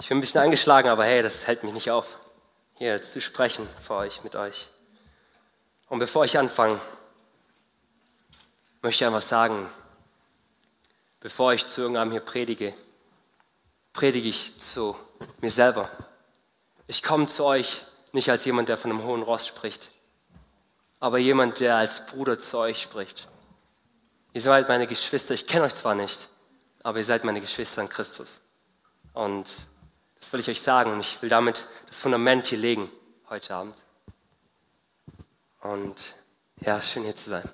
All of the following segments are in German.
Ich bin ein bisschen angeschlagen, aber hey, das hält mich nicht auf, hier zu sprechen vor euch, mit euch. Und bevor ich anfange, möchte ich einfach sagen, bevor ich zu irgendeinem hier predige, predige ich zu mir selber. Ich komme zu euch nicht als jemand, der von einem hohen Ross spricht, aber jemand, der als Bruder zu euch spricht. Ihr seid meine Geschwister, ich kenne euch zwar nicht, aber ihr seid meine Geschwister in Christus. Und das will ich euch sagen und ich will damit das Fundament hier legen heute Abend. Und ja, schön hier zu sein.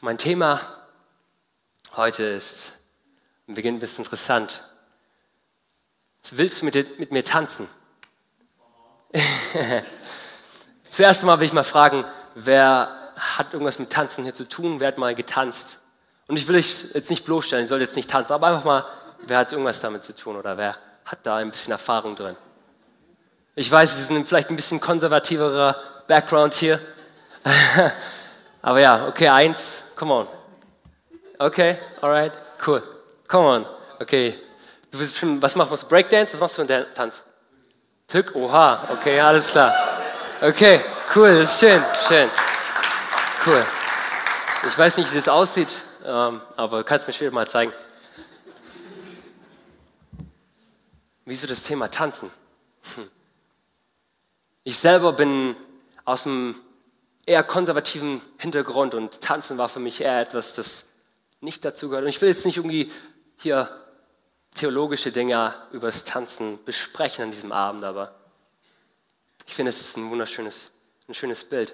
Mein Thema heute ist, beginnt ein bisschen interessant. Willst du mit, mit mir tanzen? Zuerst mal will ich mal fragen, wer hat irgendwas mit Tanzen hier zu tun? Wer hat mal getanzt? Und ich will euch jetzt nicht bloßstellen, ich soll jetzt nicht tanzen, aber einfach mal, wer hat irgendwas damit zu tun oder wer hat da ein bisschen Erfahrung drin? Ich weiß, wir sind vielleicht ein bisschen konservativerer Background hier. aber ja, okay, eins, come on. Okay, alright, cool. Come on. Okay. Du willst bestimmt, was machst du? Breakdance? Was machst du in der Tanz? Tück? Oha, okay, alles klar. Okay, cool, das ist schön, schön. Cool. Ich weiß nicht, wie das aussieht, ähm, aber du kannst mir später mal zeigen. Wieso das Thema Tanzen? Hm. Ich selber bin aus einem eher konservativen Hintergrund und Tanzen war für mich eher etwas, das nicht dazu gehört. Und ich will jetzt nicht irgendwie hier theologische Dinge über das Tanzen besprechen an diesem Abend, aber ich finde, es ist ein wunderschönes, ein schönes Bild.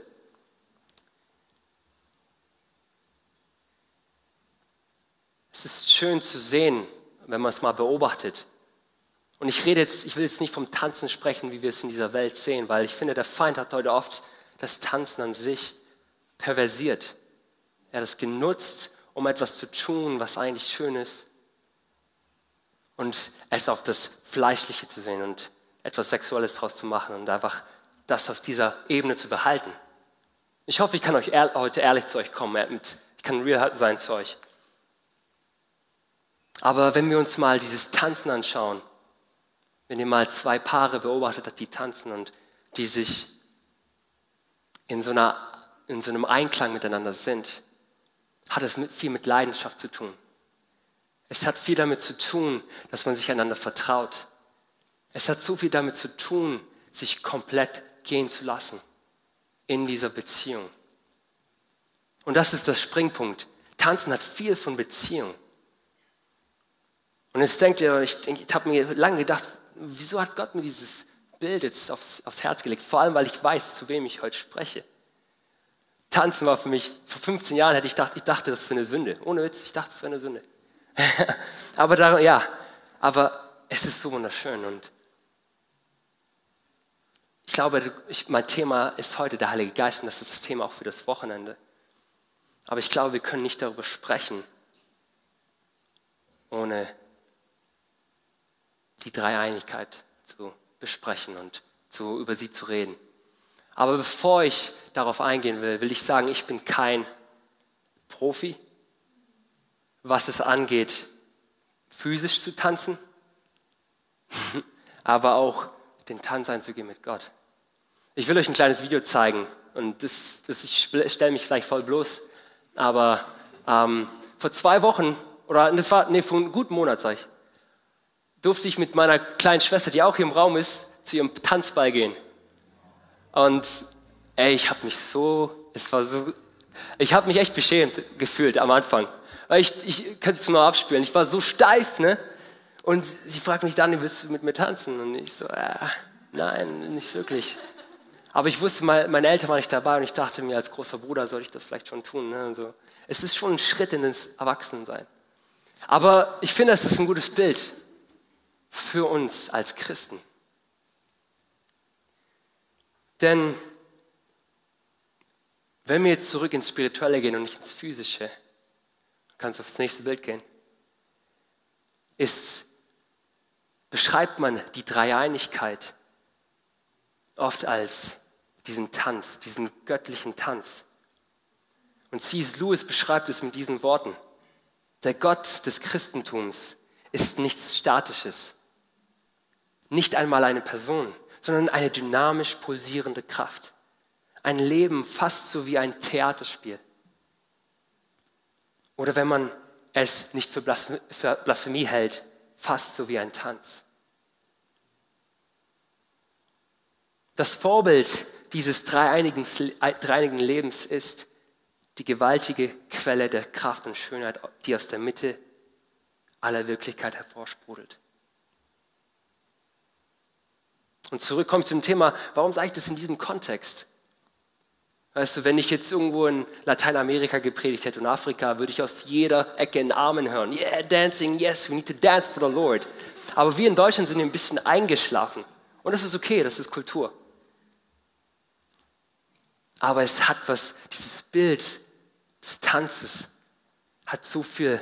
Es ist schön zu sehen, wenn man es mal beobachtet. Und ich rede jetzt, ich will jetzt nicht vom Tanzen sprechen, wie wir es in dieser Welt sehen, weil ich finde, der Feind hat heute oft das Tanzen an sich perversiert. Er hat es genutzt, um etwas zu tun, was eigentlich schön ist. Und es auf das Fleischliche zu sehen und etwas Sexuelles daraus zu machen und einfach das auf dieser Ebene zu behalten. Ich hoffe, ich kann euch heute ehrlich zu euch kommen. Ich kann real sein zu euch. Aber wenn wir uns mal dieses Tanzen anschauen, wenn ihr mal zwei Paare beobachtet habt, die tanzen und die sich in so, einer, in so einem Einklang miteinander sind, hat es viel mit Leidenschaft zu tun. Es hat viel damit zu tun, dass man sich einander vertraut. Es hat so viel damit zu tun, sich komplett gehen zu lassen in dieser Beziehung. Und das ist das Springpunkt. Tanzen hat viel von Beziehung. Und jetzt denkt ihr, ich, ich habe mir lange gedacht, wieso hat Gott mir dieses Bild jetzt aufs, aufs Herz gelegt? Vor allem, weil ich weiß, zu wem ich heute spreche. Tanzen war für mich, vor 15 Jahren hätte ich gedacht, ich dachte, das ist eine Sünde. Ohne Witz, ich dachte, das wäre eine Sünde. aber da, ja, aber es ist so wunderschön und ich glaube, ich, mein Thema ist heute der Heilige Geist und das ist das Thema auch für das Wochenende. Aber ich glaube, wir können nicht darüber sprechen, ohne die Dreieinigkeit zu besprechen und zu, über sie zu reden. Aber bevor ich darauf eingehen will, will ich sagen, ich bin kein Profi, was es angeht, physisch zu tanzen, aber auch den Tanz einzugehen mit Gott. Ich will euch ein kleines Video zeigen und das, das ich stelle mich vielleicht voll bloß, aber ähm, vor zwei Wochen, oder das war, nee, vor einem guten Monat, sag ich, durfte ich mit meiner kleinen Schwester, die auch hier im Raum ist, zu ihrem Tanzball gehen. Und ey, ich habe mich so, es war so, ich habe mich echt beschämt gefühlt am Anfang. Weil ich, ich könnte es nur abspielen. Ich war so steif, ne? Und sie fragt mich dann, willst du mit mir tanzen? Und ich so, äh, nein, nicht wirklich. Aber ich wusste, meine Eltern waren nicht dabei und ich dachte mir, als großer Bruder sollte ich das vielleicht schon tun. Ne? Also, es ist schon ein Schritt in das Erwachsensein. Aber ich finde, das ist ein gutes Bild für uns als Christen. Denn wenn wir jetzt zurück ins Spirituelle gehen und nicht ins Physische, kannst du aufs nächste Bild gehen, ist, beschreibt man die Dreieinigkeit oft als diesen Tanz, diesen göttlichen Tanz. Und C.S. Lewis beschreibt es mit diesen Worten. Der Gott des Christentums ist nichts Statisches. Nicht einmal eine Person, sondern eine dynamisch pulsierende Kraft. Ein Leben fast so wie ein Theaterspiel. Oder wenn man es nicht für Blasphemie hält, fast so wie ein Tanz. Das Vorbild dieses dreieinigen, Lebens ist die gewaltige Quelle der Kraft und Schönheit, die aus der Mitte aller Wirklichkeit hervorsprudelt. Und zurückkommt zum Thema, warum sage ich das in diesem Kontext? Weißt du, wenn ich jetzt irgendwo in Lateinamerika gepredigt hätte und Afrika, würde ich aus jeder Ecke einen Armen hören. Yeah, dancing, yes, we need to dance for the Lord. Aber wir in Deutschland sind ein bisschen eingeschlafen. Und das ist okay, das ist Kultur. Aber es hat was, dieses Bild des Tanzes hat so viel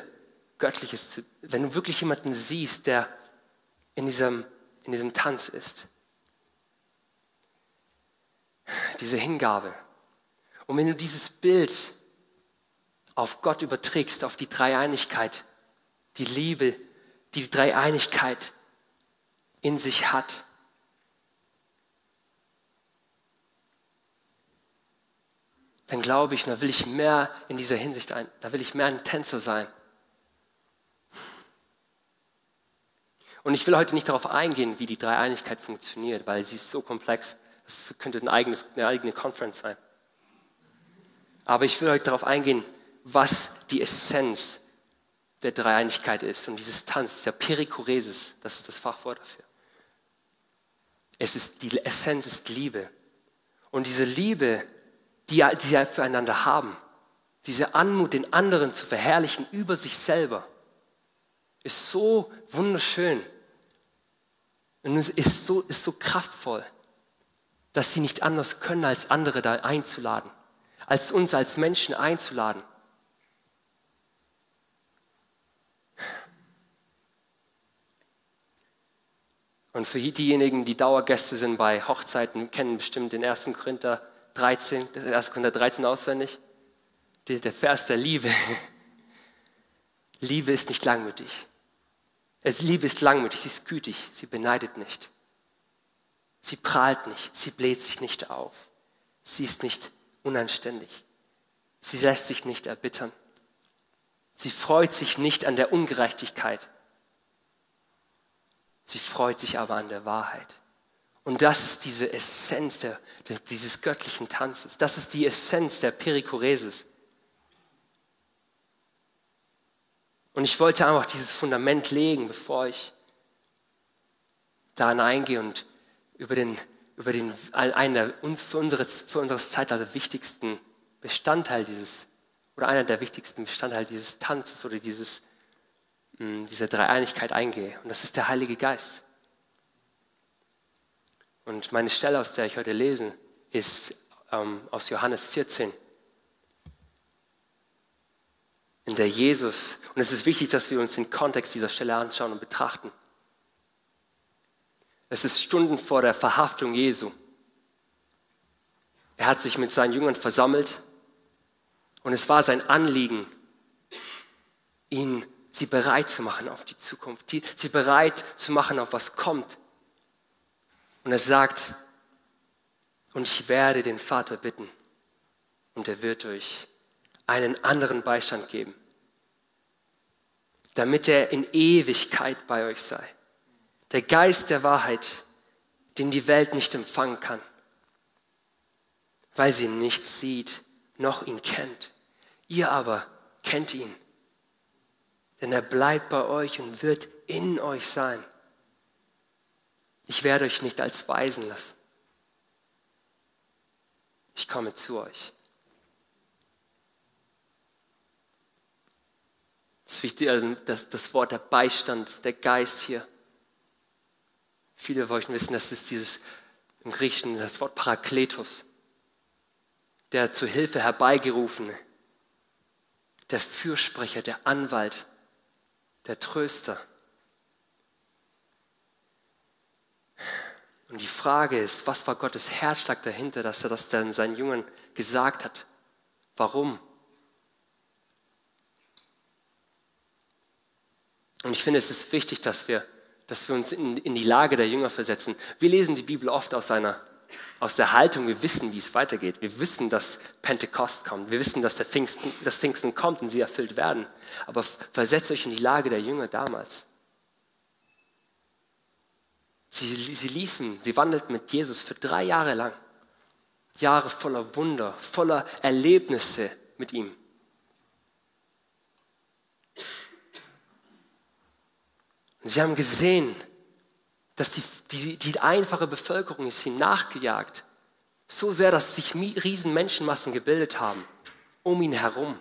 Göttliches. Wenn du wirklich jemanden siehst, der in diesem, in diesem Tanz ist, diese Hingabe. Und wenn du dieses Bild auf Gott überträgst, auf die Dreieinigkeit, die Liebe, die die Dreieinigkeit in sich hat, dann glaube ich, da will ich mehr in dieser Hinsicht ein, da will ich mehr ein Tänzer sein. Und ich will heute nicht darauf eingehen, wie die Dreieinigkeit funktioniert, weil sie ist so komplex. Das könnte ein eigenes, eine eigene Conference sein. Aber ich will heute darauf eingehen, was die Essenz der Dreieinigkeit ist. Und dieses Tanz, dieser Perikoresis, das ist das Fachwort dafür. Es ist, die Essenz ist Liebe. Und diese Liebe die, die sie füreinander haben. Diese Anmut, den anderen zu verherrlichen über sich selber, ist so wunderschön und ist so, ist so kraftvoll, dass sie nicht anders können, als andere da einzuladen, als uns als Menschen einzuladen. Und für diejenigen, die Dauergäste sind bei Hochzeiten, kennen bestimmt den 1. Korinther 13, 1. Korinther 13 auswendig. Der Vers der Liebe. Liebe ist nicht langmütig. Liebe ist langmütig, sie ist gütig, sie beneidet nicht. Sie prahlt nicht, sie bläht sich nicht auf. Sie ist nicht unanständig. Sie lässt sich nicht erbittern. Sie freut sich nicht an der Ungerechtigkeit. Sie freut sich aber an der Wahrheit. Und das ist diese Essenz der, dieses göttlichen Tanzes. Das ist die Essenz der Perikoresis. Und ich wollte einfach dieses Fundament legen, bevor ich da hineingehe und über den, über den einen der uns, für, unsere, für unseres Zeitalter wichtigsten Bestandteil dieses, oder einer der wichtigsten Bestandteile dieses Tanzes oder dieses, hm, dieser Dreieinigkeit eingehe. Und das ist der Heilige Geist. Und meine Stelle, aus der ich heute lese, ist ähm, aus Johannes 14, in der Jesus, und es ist wichtig, dass wir uns den Kontext dieser Stelle anschauen und betrachten. Es ist Stunden vor der Verhaftung Jesu. Er hat sich mit seinen Jüngern versammelt und es war sein Anliegen, ihn, sie bereit zu machen auf die Zukunft, sie bereit zu machen auf was kommt, und er sagt, und ich werde den Vater bitten und er wird euch einen anderen Beistand geben, damit er in Ewigkeit bei euch sei. Der Geist der Wahrheit, den die Welt nicht empfangen kann, weil sie ihn nicht sieht, noch ihn kennt. Ihr aber kennt ihn, denn er bleibt bei euch und wird in euch sein. Ich werde euch nicht als Weisen lassen. Ich komme zu euch. Das, also das, das Wort der Beistand, der Geist hier. Viele von euch wissen, das ist dieses im Griechischen das Wort Parakletos, der zu Hilfe herbeigerufene, der Fürsprecher, der Anwalt, der Tröster. Und die Frage ist, was war Gottes Herzschlag dahinter, dass er das dann seinen Jüngern gesagt hat? Warum? Und ich finde, es ist wichtig, dass wir, dass wir uns in, in die Lage der Jünger versetzen. Wir lesen die Bibel oft aus einer aus der Haltung, wir wissen, wie es weitergeht. Wir wissen, dass Pentekost kommt. Wir wissen, dass der Pfingsten, das Pfingsten kommt und sie erfüllt werden. Aber versetzt euch in die Lage der Jünger damals. Sie, sie liefen, sie wandelten mit Jesus für drei Jahre lang. Jahre voller Wunder, voller Erlebnisse mit ihm. Sie haben gesehen, dass die, die, die einfache Bevölkerung ist ihm nachgejagt. So sehr, dass sich riesen Menschenmassen gebildet haben um ihn herum.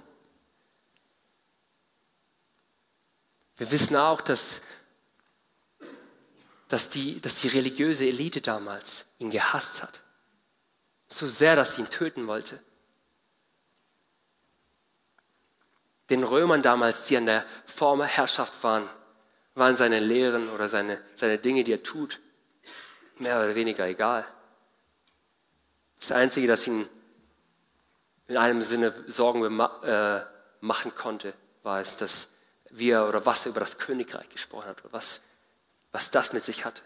Wir wissen auch, dass, dass, die, dass die religiöse Elite damals ihn gehasst hat. So sehr, dass sie ihn töten wollte. Den Römern damals, die an der Vorherrschaft waren, waren seine Lehren oder seine, seine Dinge, die er tut, mehr oder weniger egal. Das Einzige, das ihn in einem Sinne Sorgen äh, machen konnte, war es, dass wir oder was er über das Königreich gesprochen hat oder was, was das mit sich hatte.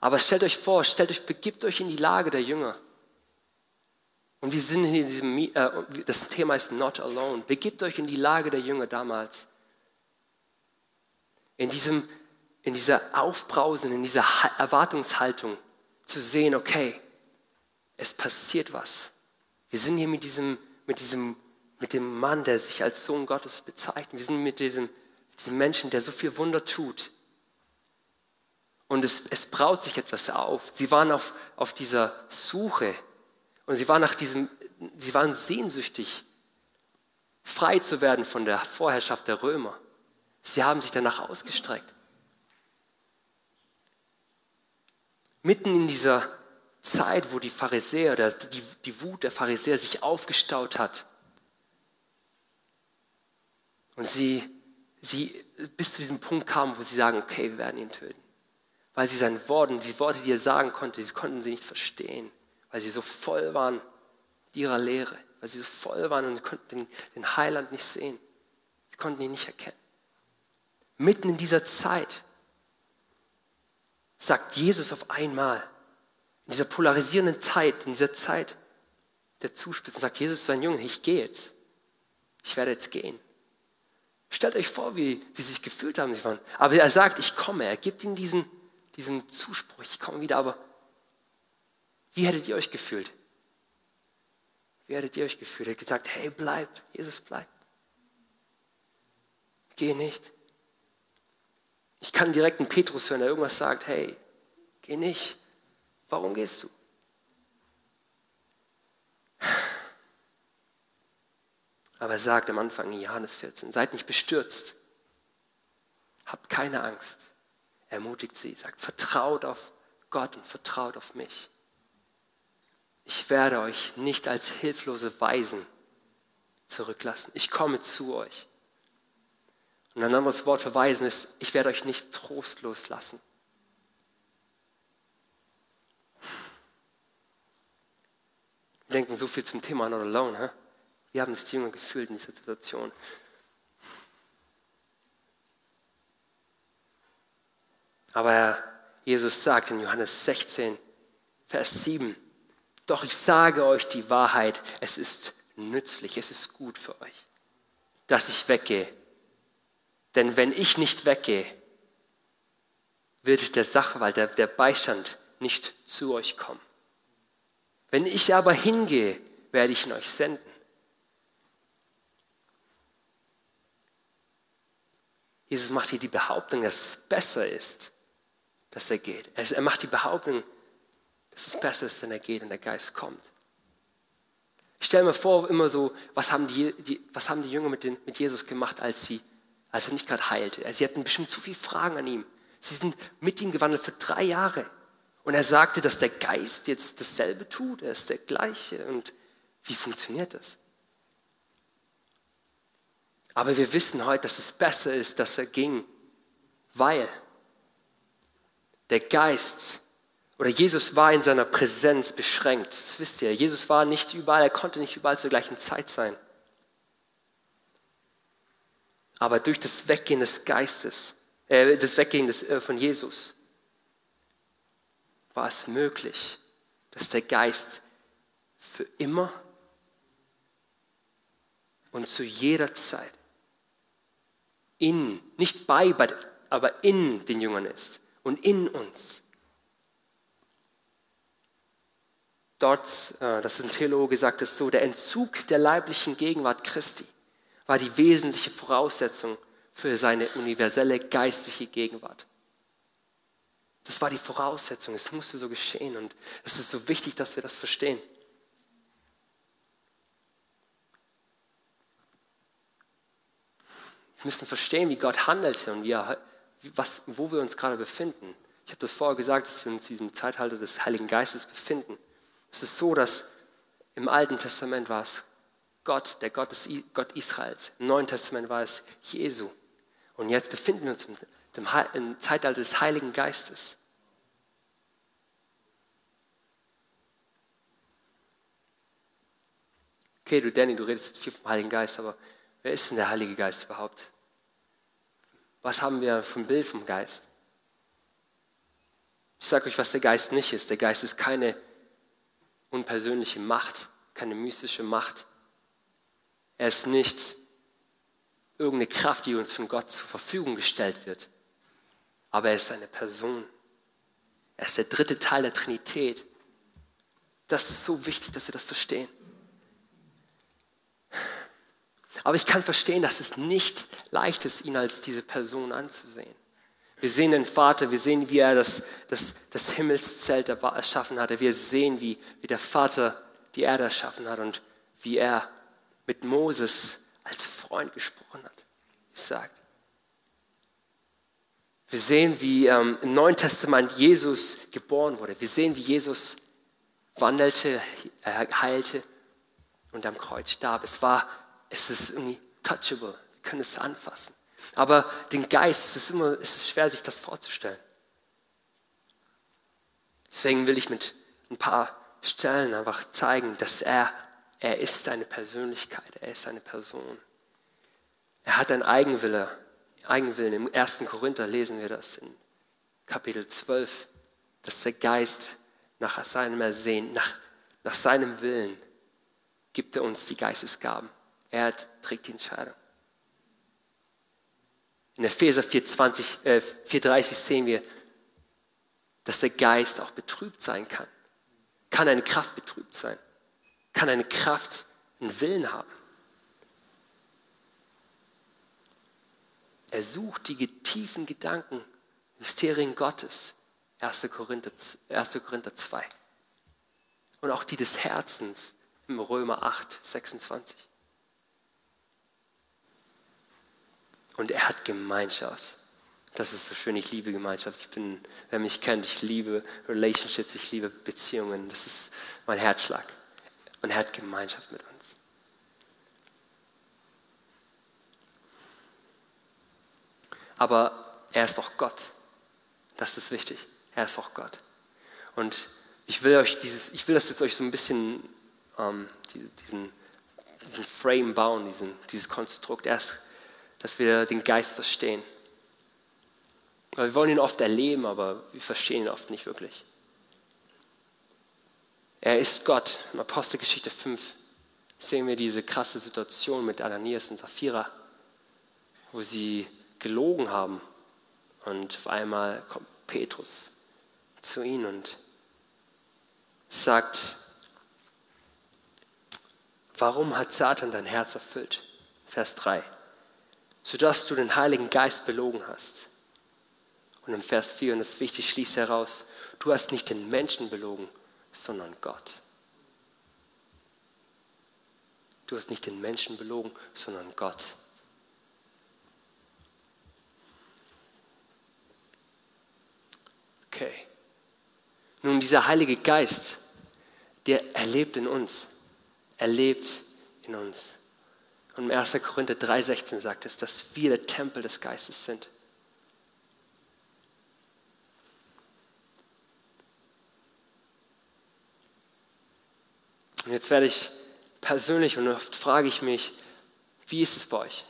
Aber stellt euch vor, stellt euch, begibt euch in die Lage der Jünger. Und wir sind in diesem, äh, das Thema ist not alone. Begibt euch in die Lage der Jünger damals in, diesem, in dieser Aufbrausen, in dieser Erwartungshaltung zu sehen, okay, es passiert was. Wir sind hier mit diesem, mit diesem, mit dem Mann, der sich als Sohn Gottes bezeichnet. Wir sind mit diesem, diesem Menschen, der so viel Wunder tut. Und es, es braut sich etwas auf. Sie waren auf, auf dieser Suche und sie waren nach diesem, sie waren sehnsüchtig, frei zu werden von der Vorherrschaft der Römer. Sie haben sich danach ausgestreckt. Mitten in dieser Zeit, wo die Pharisäer, die, die Wut der Pharisäer sich aufgestaut hat und sie, sie bis zu diesem Punkt kamen, wo sie sagen, okay, wir werden ihn töten. Weil sie seinen Worten, die Worte, die er sagen konnte, sie konnten sie nicht verstehen, weil sie so voll waren ihrer Lehre, weil sie so voll waren und sie konnten den, den Heiland nicht sehen. Sie konnten ihn nicht erkennen. Mitten in dieser Zeit sagt Jesus auf einmal, in dieser polarisierenden Zeit, in dieser Zeit der Zuspitzen, sagt Jesus zu seinen Jungen, ich gehe jetzt. Ich werde jetzt gehen. Stellt euch vor, wie, wie sie sich gefühlt haben. Aber er sagt, ich komme. Er gibt ihnen diesen, diesen Zuspruch, ich komme wieder. Aber wie hättet ihr euch gefühlt? Wie hättet ihr euch gefühlt? Er hat gesagt, hey, bleib, Jesus, bleib. Geh nicht. Ich kann direkt einen Petrus hören, der irgendwas sagt, hey, geh nicht. Warum gehst du? Aber er sagt am Anfang in Johannes 14, seid nicht bestürzt, habt keine Angst. ermutigt sie, sagt, vertraut auf Gott und vertraut auf mich. Ich werde euch nicht als hilflose Weisen zurücklassen. Ich komme zu euch. Und ein anderes Wort für Weisen ist, ich werde euch nicht trostlos lassen. Wir denken so viel zum Thema Not Alone. Hä? Wir haben die Jünger gefühlt in dieser Situation. Aber Jesus sagt in Johannes 16, Vers 7, doch ich sage euch die Wahrheit, es ist nützlich, es ist gut für euch, dass ich weggehe. Denn wenn ich nicht weggehe, wird der Sachverwalt, der, der Beistand nicht zu euch kommen. Wenn ich aber hingehe, werde ich ihn euch senden. Jesus macht hier die Behauptung, dass es besser ist, dass er geht. Er macht die Behauptung, dass es besser ist, wenn er geht und der Geist kommt. Ich stelle mir vor, immer so, was haben die, die, was haben die Jünger mit, den, mit Jesus gemacht, als, sie, als er nicht gerade heilte? Sie hatten bestimmt zu viele Fragen an ihm. Sie sind mit ihm gewandelt für drei Jahre. Und er sagte, dass der Geist jetzt dasselbe tut, er ist der gleiche. Und wie funktioniert das? Aber wir wissen heute, dass es besser ist, dass er ging, weil der Geist oder Jesus war in seiner Präsenz beschränkt. Das wisst ihr. Jesus war nicht überall, er konnte nicht überall zur gleichen Zeit sein. Aber durch das Weggehen des Geistes, äh, das Weggehen des, äh, von Jesus, war es möglich, dass der Geist für immer und zu jeder Zeit in, nicht bei, aber in den Jüngern ist und in uns. Dort, äh, das ist ein Theologe, sagt es so, der Entzug der leiblichen Gegenwart Christi war die wesentliche Voraussetzung für seine universelle geistliche Gegenwart. Das war die Voraussetzung, es musste so geschehen und es ist so wichtig, dass wir das verstehen. Wir müssen verstehen, wie Gott handelte und wie er, was, wo wir uns gerade befinden. Ich habe das vorher gesagt, dass wir uns in diesem Zeitalter des Heiligen Geistes befinden. Es ist so, dass im Alten Testament war es Gott, der Gott, des, Gott Israels. Im Neuen Testament war es Jesu. Und jetzt befinden wir uns im, im Zeitalter des Heiligen Geistes. Okay, du Danny, du redest jetzt viel vom Heiligen Geist, aber wer ist denn der Heilige Geist überhaupt? Was haben wir ein Bild vom Geist? Ich sage euch, was der Geist nicht ist. Der Geist ist keine unpersönliche Macht, keine mystische Macht. Er ist nicht irgendeine Kraft, die uns von Gott zur Verfügung gestellt wird. Aber er ist eine Person. Er ist der dritte Teil der Trinität. Das ist so wichtig, dass wir das verstehen. Aber ich kann verstehen, dass es nicht leicht ist, ihn als diese Person anzusehen. Wir sehen den Vater, wir sehen, wie er das, das, das Himmelszelt erschaffen hatte. Wir sehen, wie, wie der Vater die Erde erschaffen hat und wie er mit Moses als Freund gesprochen hat. Ich sage. Wir sehen, wie ähm, im Neuen Testament Jesus geboren wurde. Wir sehen, wie Jesus wandelte, er heilte und am Kreuz starb. Es war, es ist irgendwie touchable. Wir können es anfassen. Aber den Geist, es ist immer, es ist schwer, sich das vorzustellen. Deswegen will ich mit ein paar Stellen einfach zeigen, dass er, er ist eine Persönlichkeit, er ist eine Person. Er hat einen Eigenwille, Eigenwillen. Im 1. Korinther lesen wir das in Kapitel 12, dass der Geist nach seinem Ersehen, nach, nach seinem Willen gibt er uns die Geistesgaben. Er trägt die Entscheidung. In Epheser 4,20, äh, 4,30 sehen wir, dass der Geist auch betrübt sein kann. Kann eine Kraft betrübt sein? Kann eine Kraft einen Willen haben? Er sucht die tiefen Gedanken, Mysterien Gottes. 1. Korinther, 1. Korinther 2. Und auch die des Herzens im Römer 8, 26. Und er hat Gemeinschaft. Das ist so schön, ich liebe Gemeinschaft. Ich bin, wer mich kennt, ich liebe Relationships, ich liebe Beziehungen. Das ist mein Herzschlag. Und er hat Gemeinschaft mit uns. Aber er ist auch Gott. Das ist wichtig. Er ist auch Gott. Und ich will euch dieses, ich will das jetzt euch so ein bisschen ähm, diesen, diesen Frame bauen, diesen, dieses Konstrukt. Er ist dass wir den Geist verstehen. wir wollen ihn oft erleben, aber wir verstehen ihn oft nicht wirklich. Er ist Gott. In Apostelgeschichte 5 sehen wir diese krasse Situation mit Ananias und Sapphira, wo sie gelogen haben. Und auf einmal kommt Petrus zu ihnen und sagt, warum hat Satan dein Herz erfüllt? Vers 3 sodass du den Heiligen Geist belogen hast. Und im Vers 4, und das ist wichtig, schließt heraus, du hast nicht den Menschen belogen, sondern Gott. Du hast nicht den Menschen belogen, sondern Gott. Okay. Nun, dieser Heilige Geist, der erlebt in uns. Er lebt in uns. Und im 1. Korinther 3,16 sagt es, dass wir der Tempel des Geistes sind. Und jetzt werde ich persönlich und oft frage ich mich, wie ist es bei euch?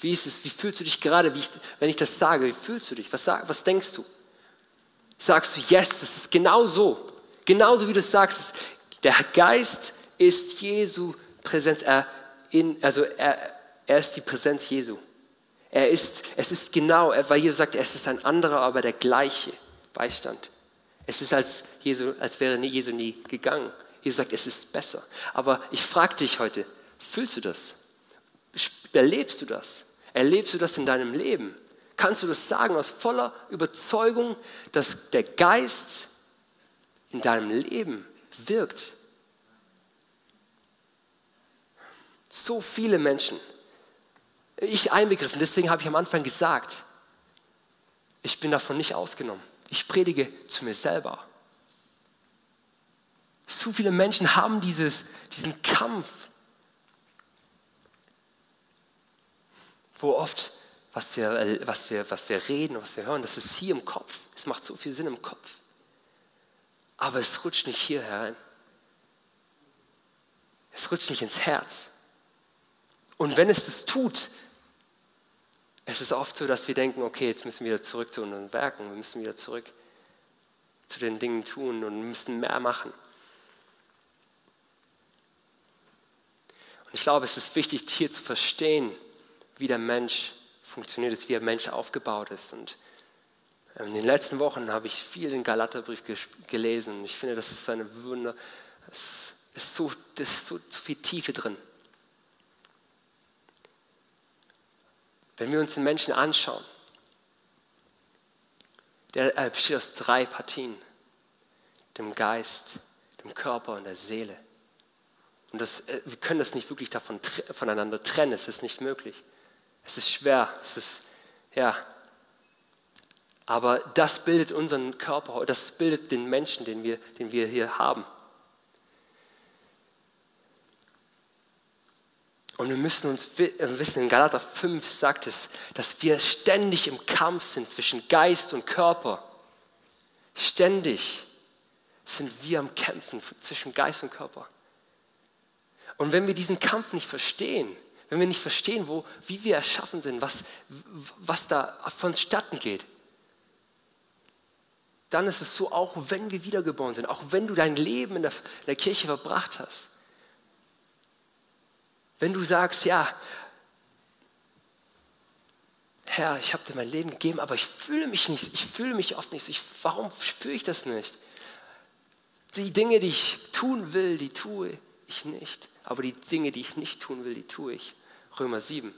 Wie ist es? Wie fühlst du dich gerade, ich, wenn ich das sage? Wie fühlst du dich? Was, was denkst du? Sagst du, yes, das ist genau so. Genauso wie du es sagst, der Geist ist Jesu Präsenz. Er in, also er, er ist die Präsenz Jesu. Er ist, es ist genau, weil Jesus sagt, es ist ein anderer, aber der gleiche Beistand. Es ist, als, Jesu, als wäre Jesu nie gegangen. Jesus sagt, es ist besser. Aber ich frage dich heute, fühlst du das? Erlebst du das? Erlebst du das in deinem Leben? Kannst du das sagen aus voller Überzeugung, dass der Geist in deinem Leben wirkt? So viele Menschen, ich einbegriffen, deswegen habe ich am Anfang gesagt, ich bin davon nicht ausgenommen. Ich predige zu mir selber. So viele Menschen haben dieses, diesen Kampf, wo oft, was wir, was, wir, was wir reden, was wir hören, das ist hier im Kopf. Es macht so viel Sinn im Kopf. Aber es rutscht nicht hier herein. Es rutscht nicht ins Herz. Und wenn es das tut, es ist oft so, dass wir denken, okay, jetzt müssen wir wieder zurück zu unseren Werken, wir müssen wieder zurück zu den Dingen tun und müssen mehr machen. Ich glaube, es ist wichtig, hier zu verstehen, wie der Mensch funktioniert, wie der Mensch aufgebaut ist. Und ähm, in den letzten Wochen habe ich viel den Galaterbrief gelesen und ich finde, das ist eine Wunder, es ist so, das ist so, so viel Tiefe drin. Wenn wir uns den Menschen anschauen, der besteht aus drei Partien, dem Geist, dem Körper und der Seele. Und das, äh, wir können das nicht wirklich davon, voneinander trennen, es ist nicht möglich. Es ist schwer, es ist, ja. Aber das bildet unseren Körper, das bildet den Menschen, den wir, den wir hier haben. Und wir müssen uns äh, wissen, in Galater 5 sagt es, dass wir ständig im Kampf sind zwischen Geist und Körper. Ständig sind wir am Kämpfen zwischen Geist und Körper. Und wenn wir diesen Kampf nicht verstehen, wenn wir nicht verstehen, wo, wie wir erschaffen sind, was, was da vonstatten geht, dann ist es so, auch wenn wir wiedergeboren sind, auch wenn du dein Leben in der, in der Kirche verbracht hast, wenn du sagst, ja, Herr, ich habe dir mein Leben gegeben, aber ich fühle mich nicht, ich fühle mich oft nicht. Ich, warum spüre ich das nicht? Die Dinge, die ich tun will, die tue ich nicht. Aber die Dinge, die ich nicht tun will, die tue ich. Römer 7.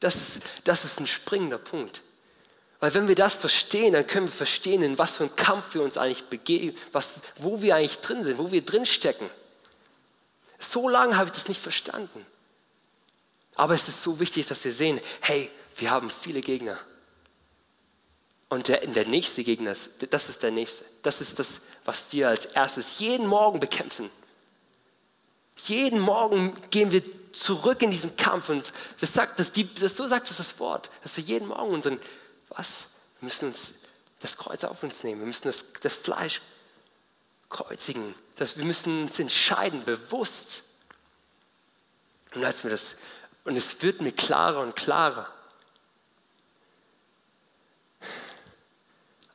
Das ist, das ist ein springender Punkt. Weil wenn wir das verstehen, dann können wir verstehen, in was für einen Kampf wir uns eigentlich begeben, was, wo wir eigentlich drin sind, wo wir drin stecken. So lange habe ich das nicht verstanden. Aber es ist so wichtig, dass wir sehen, hey, wir haben viele Gegner. Und der, der nächste Gegner, das ist der nächste. Das ist das, was wir als erstes jeden Morgen bekämpfen. Jeden Morgen gehen wir zurück in diesen Kampf. Und das sagt, das, das, so sagt es das Wort, dass wir jeden Morgen unseren, was? Wir müssen uns das Kreuz auf uns nehmen. Wir müssen das, das Fleisch kreuzigen. Das, wir müssen uns entscheiden, bewusst. Und, als wir das, und es wird mir klarer und klarer.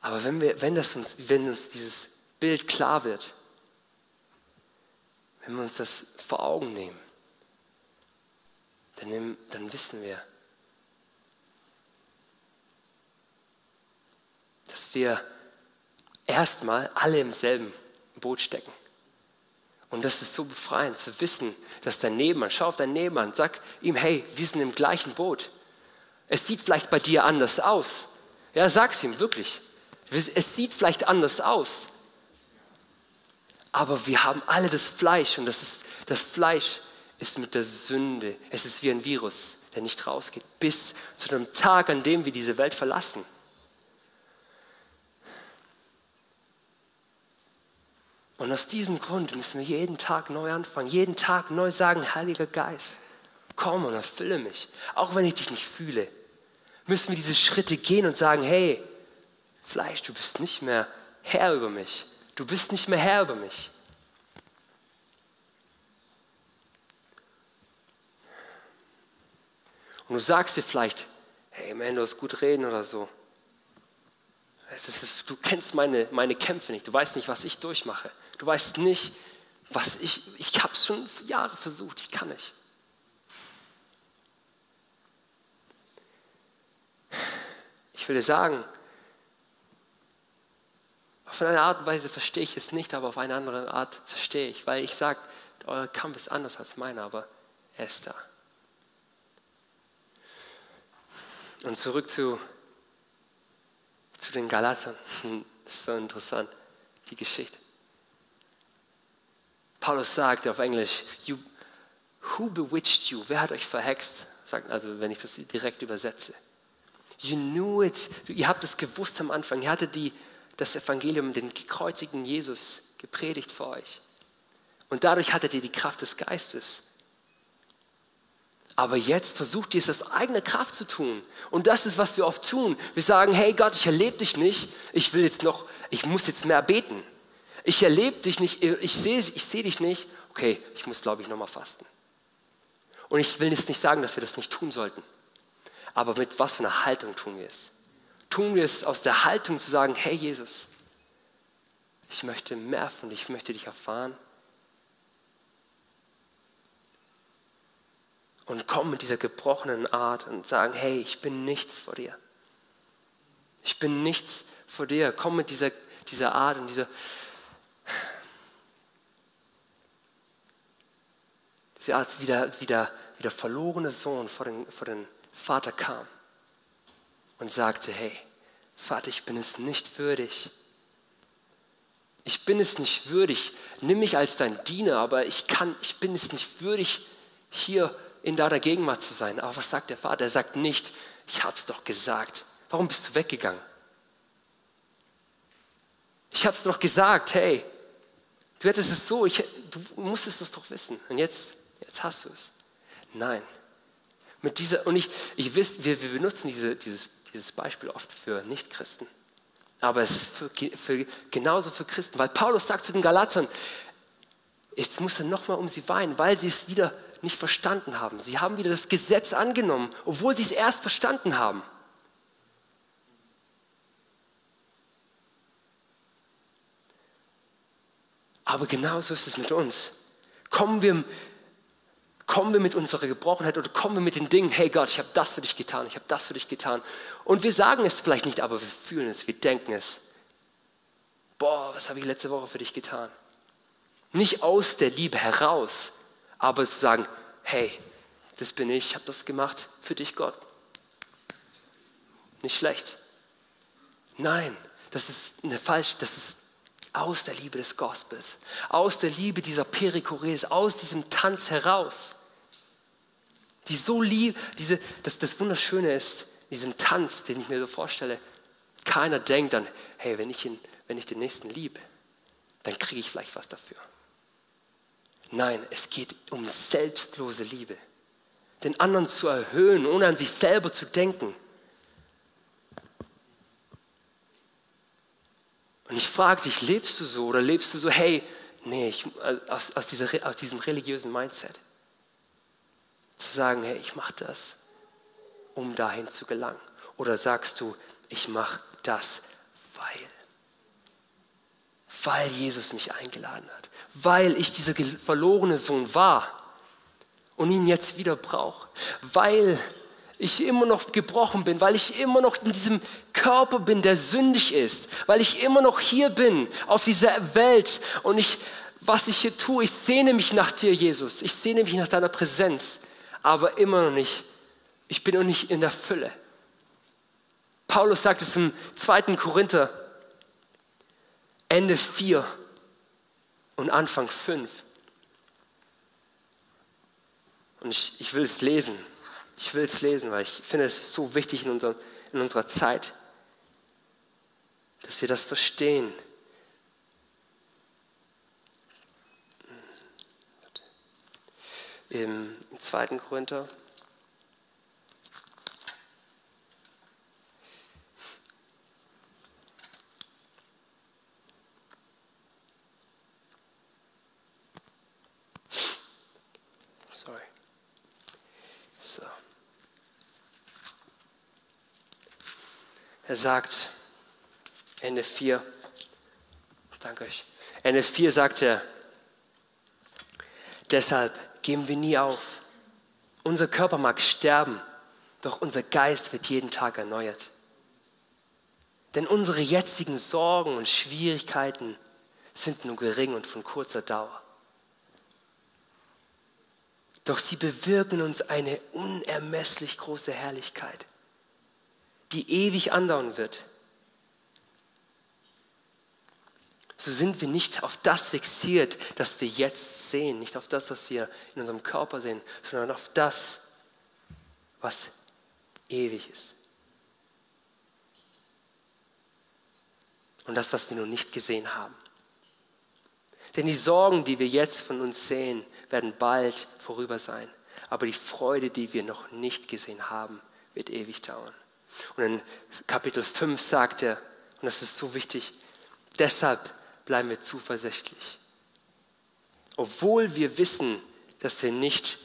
Aber wenn, wir, wenn, das uns, wenn uns dieses Bild klar wird, wenn wir uns das vor Augen nehmen, dann, dann wissen wir, dass wir erstmal alle im selben Boot stecken. Und das ist so befreiend zu wissen, dass dein Nebenmann, schau auf deinen Nebenmann, sag ihm, hey, wir sind im gleichen Boot. Es sieht vielleicht bei dir anders aus. Ja, sag's ihm wirklich. Es sieht vielleicht anders aus. Aber wir haben alle das Fleisch und das, ist, das Fleisch ist mit der Sünde. Es ist wie ein Virus, der nicht rausgeht, bis zu dem Tag, an dem wir diese Welt verlassen. Und aus diesem Grund müssen wir jeden Tag neu anfangen, jeden Tag neu sagen, Heiliger Geist, komm und erfülle mich. Auch wenn ich dich nicht fühle, müssen wir diese Schritte gehen und sagen, hey, Fleisch, du bist nicht mehr Herr über mich. Du bist nicht mehr Herr über mich. Und du sagst dir vielleicht, hey man, du hast gut reden oder so. Ist, du kennst meine, meine Kämpfe nicht, du weißt nicht, was ich durchmache. Du weißt nicht, was ich, ich habe es schon Jahre versucht, ich kann nicht. Ich will dir sagen, auf eine Art und Weise verstehe ich es nicht, aber auf eine andere Art verstehe ich, weil ich sage, euer Kampf ist anders als meiner, aber er ist da. Und zurück zu, zu den Galatern. Das ist so interessant, die Geschichte. Paulus sagt auf Englisch, you, who bewitched you? Wer hat euch verhext? Sagt also, wenn ich das direkt übersetze. You knew it. Ihr habt es gewusst am Anfang. Ihr hattet die, das Evangelium, den gekreuzigten Jesus gepredigt für euch. Und dadurch hattet ihr die Kraft des Geistes. Aber jetzt versucht ihr es aus eigener Kraft zu tun. Und das ist, was wir oft tun. Wir sagen, hey Gott, ich erlebe dich nicht. Ich will jetzt noch, ich muss jetzt mehr beten. Ich erlebe dich nicht, ich sehe ich seh dich nicht. Okay, ich muss, glaube ich, nochmal fasten. Und ich will jetzt nicht sagen, dass wir das nicht tun sollten. Aber mit was für einer Haltung tun wir es? Tun wir es aus der Haltung zu sagen, hey Jesus, ich möchte mehr von dir, ich möchte dich erfahren. und kommen mit dieser gebrochenen Art und sagen, hey, ich bin nichts vor dir. Ich bin nichts vor dir. Komm mit dieser, dieser Art und dieser, diese Art, wie der, wie der, wie der verlorene Sohn vor den, vor den Vater kam und sagte, hey, Vater, ich bin es nicht würdig. Ich bin es nicht würdig. Nimm mich als dein Diener, aber ich kann, ich bin es nicht würdig, hier in deiner Gegenwart zu sein. Aber was sagt der Vater? Er sagt nicht, ich habe es doch gesagt. Warum bist du weggegangen? Ich habe es doch gesagt, hey, du hättest es so, ich, du musstest es doch wissen. Und jetzt, jetzt hast du es. Nein. Mit dieser, und ich, ich weiß, wir, wir benutzen diese, dieses, dieses Beispiel oft für Nichtchristen. Aber es ist für, für, genauso für Christen, weil Paulus sagt zu den Galatern, jetzt muss er nochmal um sie weinen, weil sie es wieder nicht verstanden haben. Sie haben wieder das Gesetz angenommen, obwohl sie es erst verstanden haben. Aber genauso ist es mit uns. Kommen wir, kommen wir mit unserer Gebrochenheit oder kommen wir mit den Dingen, hey Gott, ich habe das für dich getan, ich habe das für dich getan. Und wir sagen es vielleicht nicht, aber wir fühlen es, wir denken es. Boah, was habe ich letzte Woche für dich getan? Nicht aus der Liebe heraus, aber zu sagen, hey, das bin ich, ich habe das gemacht für dich, Gott. Nicht schlecht. Nein, das ist eine falsche, das ist aus der Liebe des Gospels, aus der Liebe dieser Perikores, aus diesem Tanz heraus. Die so lieb, diese, das, das Wunderschöne ist, diesem Tanz, den ich mir so vorstelle, keiner denkt dann, hey, wenn ich, ihn, wenn ich den Nächsten liebe, dann kriege ich vielleicht was dafür. Nein, es geht um selbstlose Liebe. Den anderen zu erhöhen, ohne an sich selber zu denken. Und ich frage dich, lebst du so oder lebst du so, hey, nee, ich, aus, aus, dieser, aus diesem religiösen Mindset. Zu sagen, hey, ich mache das, um dahin zu gelangen. Oder sagst du, ich mache das, weil. Weil Jesus mich eingeladen hat. Weil ich dieser verlorene Sohn war und ihn jetzt wieder brauche, weil ich immer noch gebrochen bin, weil ich immer noch in diesem Körper bin, der sündig ist, weil ich immer noch hier bin auf dieser Welt. Und ich, was ich hier tue, ich sehne mich nach dir, Jesus, ich sehne mich nach deiner Präsenz, aber immer noch nicht, ich bin noch nicht in der Fülle. Paulus sagt es im 2. Korinther, Ende 4, und Anfang 5. Und ich, ich will es lesen. Ich will es lesen, weil ich finde, es so wichtig in, unserem, in unserer Zeit, dass wir das verstehen. Im im 2. Korinther. Er sagt, Ende 4, danke euch. Ende 4 sagt er, deshalb geben wir nie auf. Unser Körper mag sterben, doch unser Geist wird jeden Tag erneuert. Denn unsere jetzigen Sorgen und Schwierigkeiten sind nur gering und von kurzer Dauer. Doch sie bewirken uns eine unermesslich große Herrlichkeit, die ewig andauern wird. So sind wir nicht auf das fixiert, das wir jetzt sehen, nicht auf das, was wir in unserem Körper sehen, sondern auf das, was ewig ist. Und das, was wir noch nicht gesehen haben. Denn die Sorgen, die wir jetzt von uns sehen, werden bald vorüber sein. Aber die Freude, die wir noch nicht gesehen haben, wird ewig dauern. Und in Kapitel 5 sagt er, und das ist so wichtig, deshalb bleiben wir zuversichtlich. Obwohl wir wissen, dass wir nicht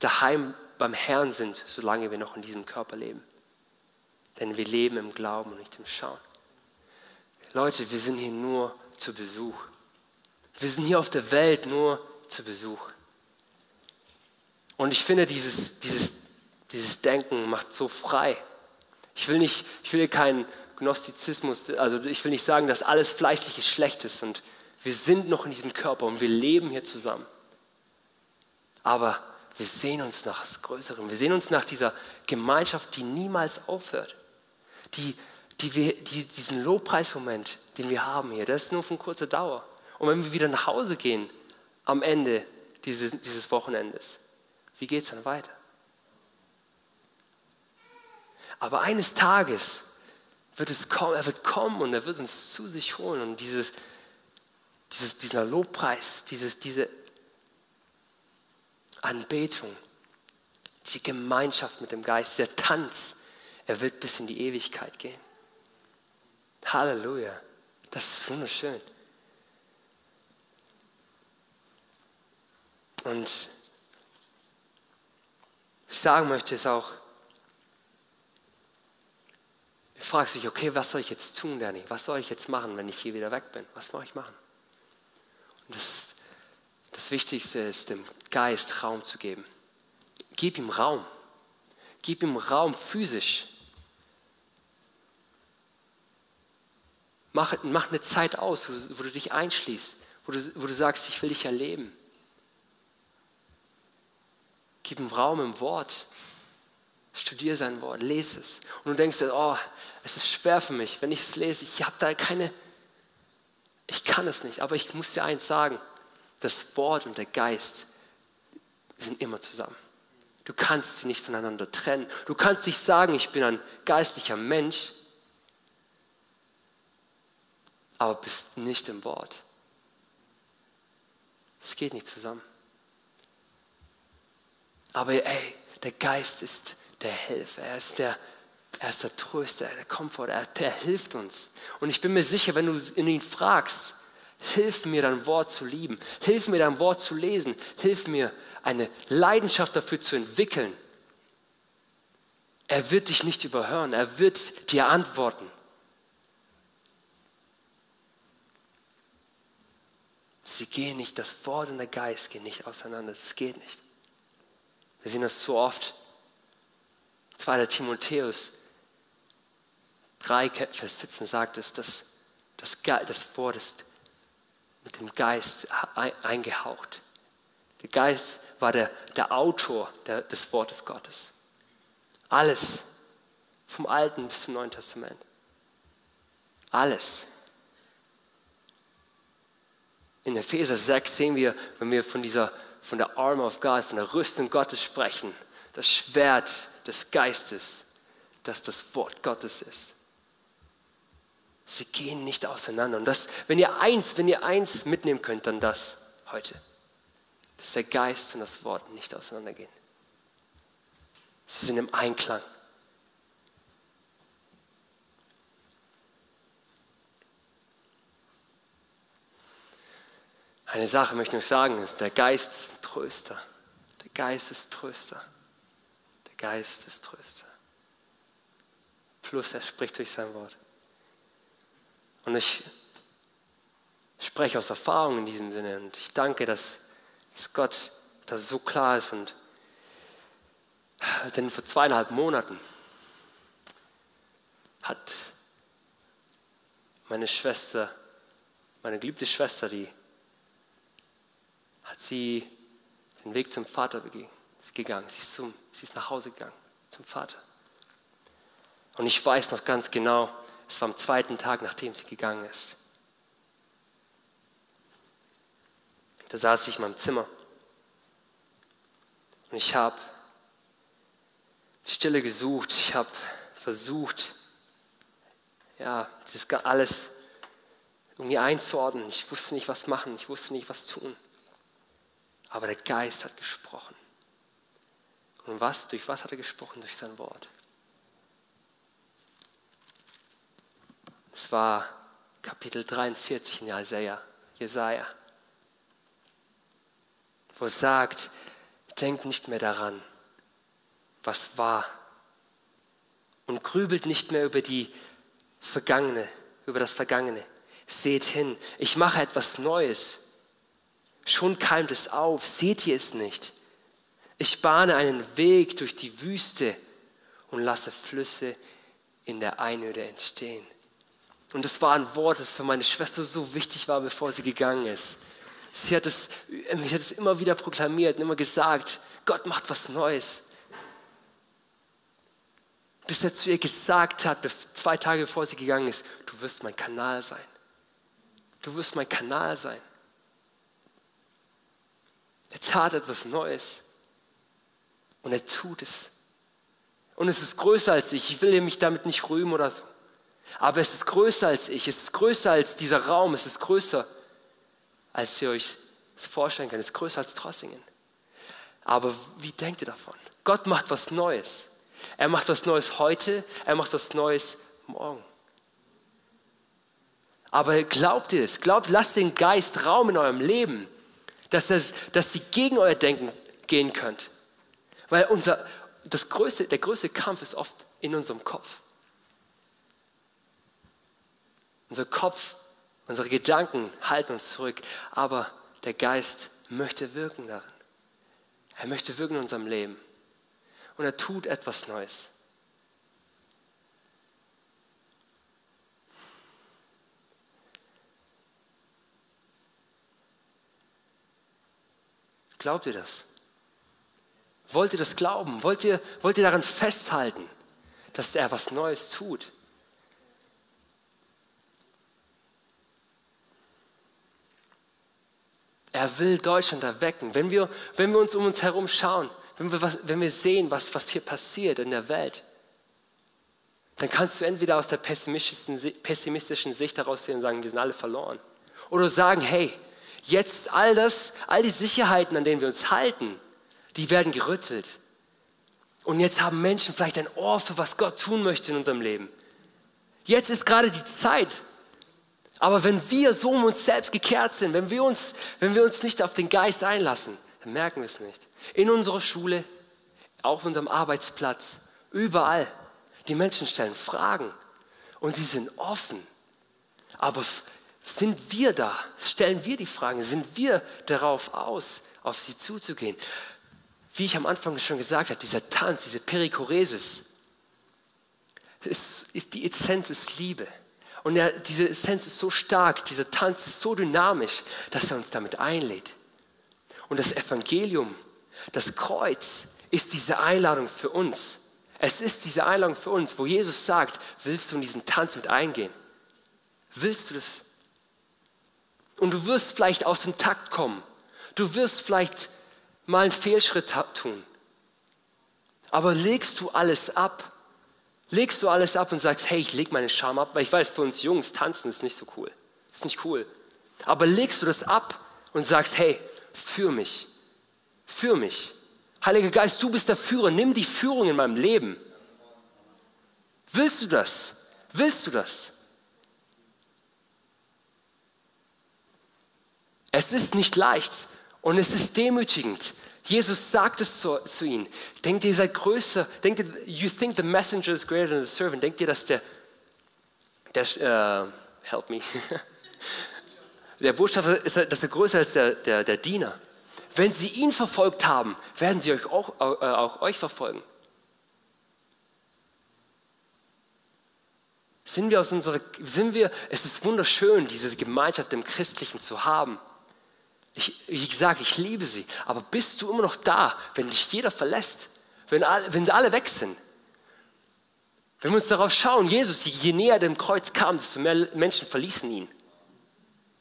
daheim beim Herrn sind, solange wir noch in diesem Körper leben. Denn wir leben im Glauben und nicht im Schauen. Leute, wir sind hier nur zu Besuch. Wir sind hier auf der Welt nur zu Besuch. Und ich finde, dieses, dieses, dieses Denken macht so frei. Ich will, nicht, ich will hier keinen Gnostizismus, also ich will nicht sagen, dass alles Fleischliche schlecht ist und wir sind noch in diesem Körper und wir leben hier zusammen. Aber wir sehen uns nach das Größeren. Wir sehen uns nach dieser Gemeinschaft, die niemals aufhört. Die, die wir, die, diesen Lobpreismoment, den wir haben hier, das ist nur von kurzer Dauer. Und wenn wir wieder nach Hause gehen am Ende dieses, dieses Wochenendes, wie geht es dann weiter? Aber eines Tages wird es kommen, er wird kommen und er wird uns zu sich holen und dieses, dieses, dieser Lobpreis, dieses, diese Anbetung, die Gemeinschaft mit dem Geist, der Tanz, er wird bis in die Ewigkeit gehen. Halleluja, das ist wunderschön. Und ich sagen möchte es auch, ihr fragt sich, okay, was soll ich jetzt tun, Danny? Was soll ich jetzt machen, wenn ich hier wieder weg bin? Was soll ich machen? Und das, das Wichtigste ist, dem Geist Raum zu geben. Gib ihm Raum. Gib ihm Raum physisch. Mach, mach eine Zeit aus, wo, wo du dich einschließt, wo du, wo du sagst, ich will dich erleben. Gib ihm Raum im Wort. Studier sein Wort, lese es. Und du denkst, oh, es ist schwer für mich, wenn ich es lese. Ich habe da keine, ich kann es nicht. Aber ich muss dir eins sagen, das Wort und der Geist sind immer zusammen. Du kannst sie nicht voneinander trennen. Du kannst nicht sagen, ich bin ein geistlicher Mensch, aber bist nicht im Wort. Es geht nicht zusammen. Aber ey, der Geist ist der Helfer, er ist der, er ist der Tröster, der Komfort, er, der hilft uns. Und ich bin mir sicher, wenn du ihn fragst, hilf mir dein Wort zu lieben, hilf mir dein Wort zu lesen, hilf mir eine Leidenschaft dafür zu entwickeln. Er wird dich nicht überhören, er wird dir antworten. Sie gehen nicht, das Wort und der Geist gehen nicht auseinander, es geht nicht. Wir sehen das so oft. 2. Timotheus 3, Vers 17 sagt es, dass das, das Wort ist mit dem Geist eingehaucht. Der Geist war der, der Autor der, des Wortes Gottes. Alles, vom Alten bis zum Neuen Testament. Alles. In Epheser 6 sehen wir, wenn wir von dieser von der Arm of God, von der Rüstung Gottes sprechen, das Schwert des Geistes, das das Wort Gottes ist. Sie gehen nicht auseinander. Und das, wenn ihr eins, wenn ihr eins mitnehmen könnt, dann das heute. Dass der Geist und das Wort nicht auseinandergehen. Sie sind im Einklang. Eine Sache möchte ich noch sagen, ist, der Geist ist ein Tröster. Der Geist ist Tröster. Geist plus er spricht durch sein Wort. Und ich spreche aus Erfahrung in diesem Sinne. Und ich danke, dass, dass Gott das so klar ist. Und denn vor zweieinhalb Monaten hat meine Schwester, meine geliebte Schwester, die hat sie den Weg zum Vater gegangen. Sie ist, zum, sie ist nach Hause gegangen, zum Vater. Und ich weiß noch ganz genau, es war am zweiten Tag, nachdem sie gegangen ist. Da saß ich in meinem Zimmer und ich habe die Stille gesucht. Ich habe versucht, ja, das alles irgendwie einzuordnen. Ich wusste nicht, was machen. Ich wusste nicht, was tun. Aber der Geist hat gesprochen. Und was? Durch was hat er gesprochen? Durch sein Wort. Es war Kapitel 43 in Jesaja, Jesaja, wo es sagt, denkt nicht mehr daran, was war und grübelt nicht mehr über die Vergangene, über das Vergangene. Seht hin, ich mache etwas Neues. Schon keimt es auf, seht ihr es nicht? Ich bahne einen Weg durch die Wüste und lasse Flüsse in der Einöde entstehen. Und das war ein Wort, das für meine Schwester so wichtig war, bevor sie gegangen ist. Sie hat es, sie hat es immer wieder proklamiert und immer gesagt, Gott macht was Neues. Bis er zu ihr gesagt hat, zwei Tage bevor sie gegangen ist, du wirst mein Kanal sein. Du wirst mein Kanal sein. Er tat etwas Neues. Und er tut es. Und es ist größer als ich. Ich will mich damit nicht rühmen oder so. Aber es ist größer als ich, es ist größer als dieser Raum, es ist größer, als ihr euch das vorstellen könnt, es ist größer als Trossingen. Aber wie denkt ihr davon? Gott macht was Neues. Er macht was Neues heute, er macht was Neues morgen. Aber glaubt ihr es? Glaubt, lasst den Geist Raum in eurem Leben, dass, das, dass ihr gegen euer Denken gehen könnt. Weil unser, das größte, der größte Kampf ist oft in unserem Kopf. Unser Kopf, unsere Gedanken halten uns zurück, aber der Geist möchte wirken darin. Er möchte wirken in unserem Leben. Und er tut etwas Neues. Glaubt ihr das? Wollt ihr das glauben? Wollt ihr, wollt ihr daran festhalten, dass er was Neues tut? Er will Deutschland erwecken. Wenn wir, wenn wir uns um uns herum schauen, wenn wir, was, wenn wir sehen, was, was hier passiert in der Welt, dann kannst du entweder aus der pessimistischen, pessimistischen Sicht heraus sehen und sagen, wir sind alle verloren. Oder sagen, hey, jetzt all das, all die Sicherheiten, an denen wir uns halten, die werden gerüttelt. Und jetzt haben Menschen vielleicht ein Ohr für was Gott tun möchte in unserem Leben. Jetzt ist gerade die Zeit, aber wenn wir so um uns selbst gekehrt sind, wenn wir uns, wenn wir uns nicht auf den Geist einlassen, dann merken wir es nicht. In unserer Schule, auf unserem Arbeitsplatz, überall. Die Menschen stellen Fragen und sie sind offen. Aber sind wir da? Stellen wir die Fragen? Sind wir darauf aus, auf sie zuzugehen? Wie ich am Anfang schon gesagt habe, dieser Tanz, diese Perikoresis, ist, ist die Essenz ist Liebe. Und er, diese Essenz ist so stark, dieser Tanz ist so dynamisch, dass er uns damit einlädt. Und das Evangelium, das Kreuz, ist diese Einladung für uns. Es ist diese Einladung für uns, wo Jesus sagt, willst du in diesen Tanz mit eingehen? Willst du das? Und du wirst vielleicht aus dem Takt kommen. Du wirst vielleicht mal einen Fehlschritt tun. Aber legst du alles ab legst du alles ab und sagst, hey, ich leg meine Scham ab, weil ich weiß, für uns Jungs tanzen ist nicht so cool. Ist nicht cool. Aber legst du das ab und sagst, hey, für mich, für mich. Heiliger Geist, du bist der Führer, nimm die Führung in meinem Leben. Willst du das? Willst du das? Es ist nicht leicht und es ist demütigend, Jesus sagt es zu, zu ihnen. Denkt ihr, ihr seid größer? Denkt ihr, you think the messenger is greater than the servant? Denkt ihr, dass der, der uh, help me, der Botschafter ist, dass er größer als der, der, der Diener? Wenn sie ihn verfolgt haben, werden sie euch auch, äh, auch euch verfolgen. Sind wir aus unserer, sind wir, es ist wunderschön, diese Gemeinschaft im Christlichen zu haben. Ich, wie gesagt, ich liebe sie. Aber bist du immer noch da, wenn dich jeder verlässt? Wenn alle, wenn alle weg sind? Wenn wir uns darauf schauen, Jesus, je näher dem Kreuz kam, desto mehr Menschen verließen ihn.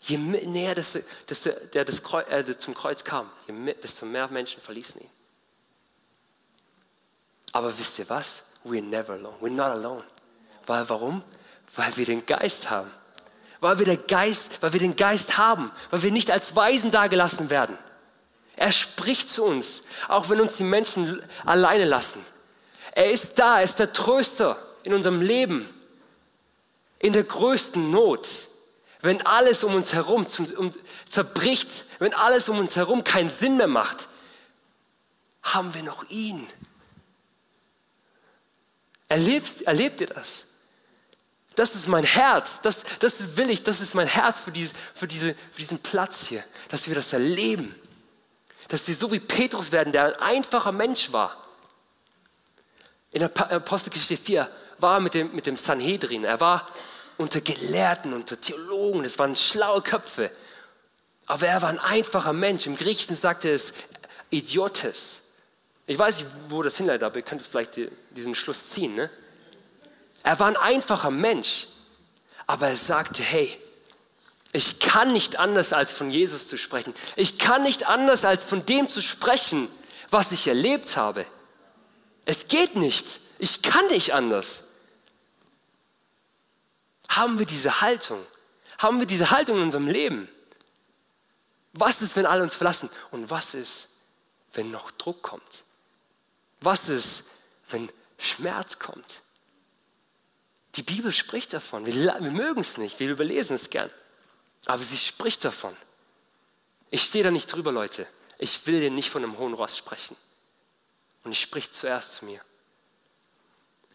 Je näher desto, desto, der das Kreuz, äh, zum Kreuz kam, desto mehr Menschen verließen ihn. Aber wisst ihr was? We're never alone. We're not alone. Weil, warum? Weil wir den Geist haben weil wir, Geist, weil wir den Geist haben, weil wir nicht als Weisen dagelassen werden. Er spricht zu uns, auch wenn uns die Menschen alleine lassen. Er ist da, er ist der Tröster in unserem Leben, in der größten Not. Wenn alles um uns herum zum, um, zerbricht, wenn alles um uns herum keinen Sinn mehr macht, haben wir noch ihn. Erlebst, erlebt ihr das? Das ist mein Herz, das, das will ich, das ist mein Herz für, diese, für, diese, für diesen Platz hier, dass wir das erleben. Dass wir so wie Petrus werden, der ein einfacher Mensch war. In der Apostelgeschichte 4 war er mit dem, mit dem Sanhedrin, er war unter Gelehrten, unter Theologen, das waren schlaue Köpfe. Aber er war ein einfacher Mensch. Im Griechischen sagte es Idiotes. Ich weiß nicht, wo das hinleitet, aber ihr könnt es vielleicht diesen Schluss ziehen. Ne? Er war ein einfacher Mensch, aber er sagte, hey, ich kann nicht anders als von Jesus zu sprechen. Ich kann nicht anders als von dem zu sprechen, was ich erlebt habe. Es geht nicht. Ich kann nicht anders. Haben wir diese Haltung? Haben wir diese Haltung in unserem Leben? Was ist, wenn alle uns verlassen? Und was ist, wenn noch Druck kommt? Was ist, wenn Schmerz kommt? Die Bibel spricht davon. Wir, wir mögen es nicht, wir überlesen es gern. Aber sie spricht davon. Ich stehe da nicht drüber, Leute. Ich will dir nicht von einem hohen Ross sprechen. Und ich spreche zuerst zu mir.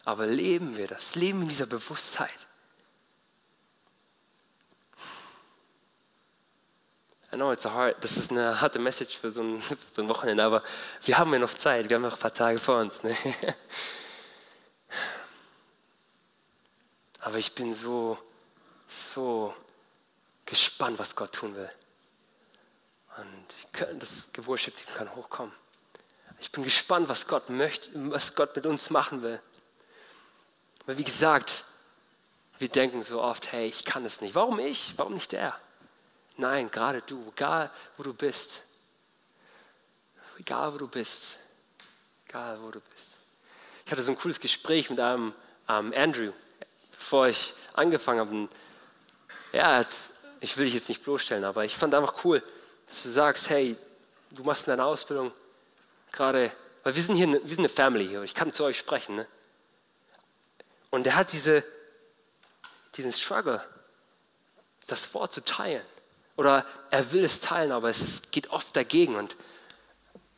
Aber leben wir das? Leben wir in dieser Bewusstheit? I know it's a hard, das ist eine harte Message für so ein, für so ein Wochenende, aber wir haben ja noch Zeit, wir haben noch ein paar Tage vor uns. Ne? Aber ich bin so, so gespannt, was Gott tun will. Und das Worship kann hochkommen. Ich bin gespannt, was Gott möchte, was Gott mit uns machen will. Weil wie gesagt, wir denken so oft, hey, ich kann es nicht. Warum ich? Warum nicht der? Nein, gerade du, egal wo du bist. Egal wo du bist. Egal wo du bist. Ich hatte so ein cooles Gespräch mit einem ähm, Andrew bevor ich angefangen habe. Ja, ich will dich jetzt nicht bloßstellen, aber ich fand einfach cool, dass du sagst, hey, du machst in deiner Ausbildung gerade, weil wir sind hier, wir sind eine Family hier, ich kann zu euch sprechen. Ne? Und er hat diese, diesen Struggle, das Wort zu teilen. Oder er will es teilen, aber es geht oft dagegen. Und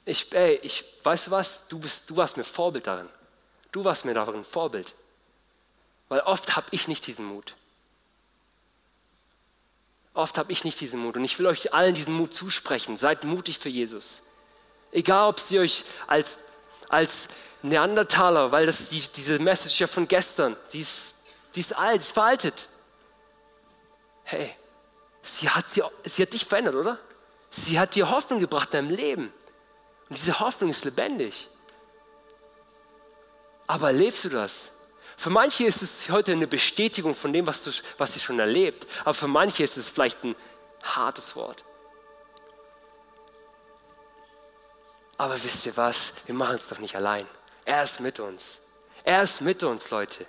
ich, ey, ich, weißt du was, du, bist, du warst mir Vorbild darin. Du warst mir darin Vorbild. Weil oft habe ich nicht diesen Mut. Oft habe ich nicht diesen Mut. Und ich will euch allen diesen Mut zusprechen. Seid mutig für Jesus. Egal, ob sie euch als, als Neandertaler, weil das die, diese Message ja von gestern, die ist, die ist alt, ist veraltet. Hey, sie hat, sie, sie hat dich verändert, oder? Sie hat dir Hoffnung gebracht in deinem Leben. Und diese Hoffnung ist lebendig. Aber lebst du das? Für manche ist es heute eine Bestätigung von dem, was, du, was sie schon erlebt. Aber für manche ist es vielleicht ein hartes Wort. Aber wisst ihr was? Wir machen es doch nicht allein. Er ist mit uns. Er ist mit uns, Leute.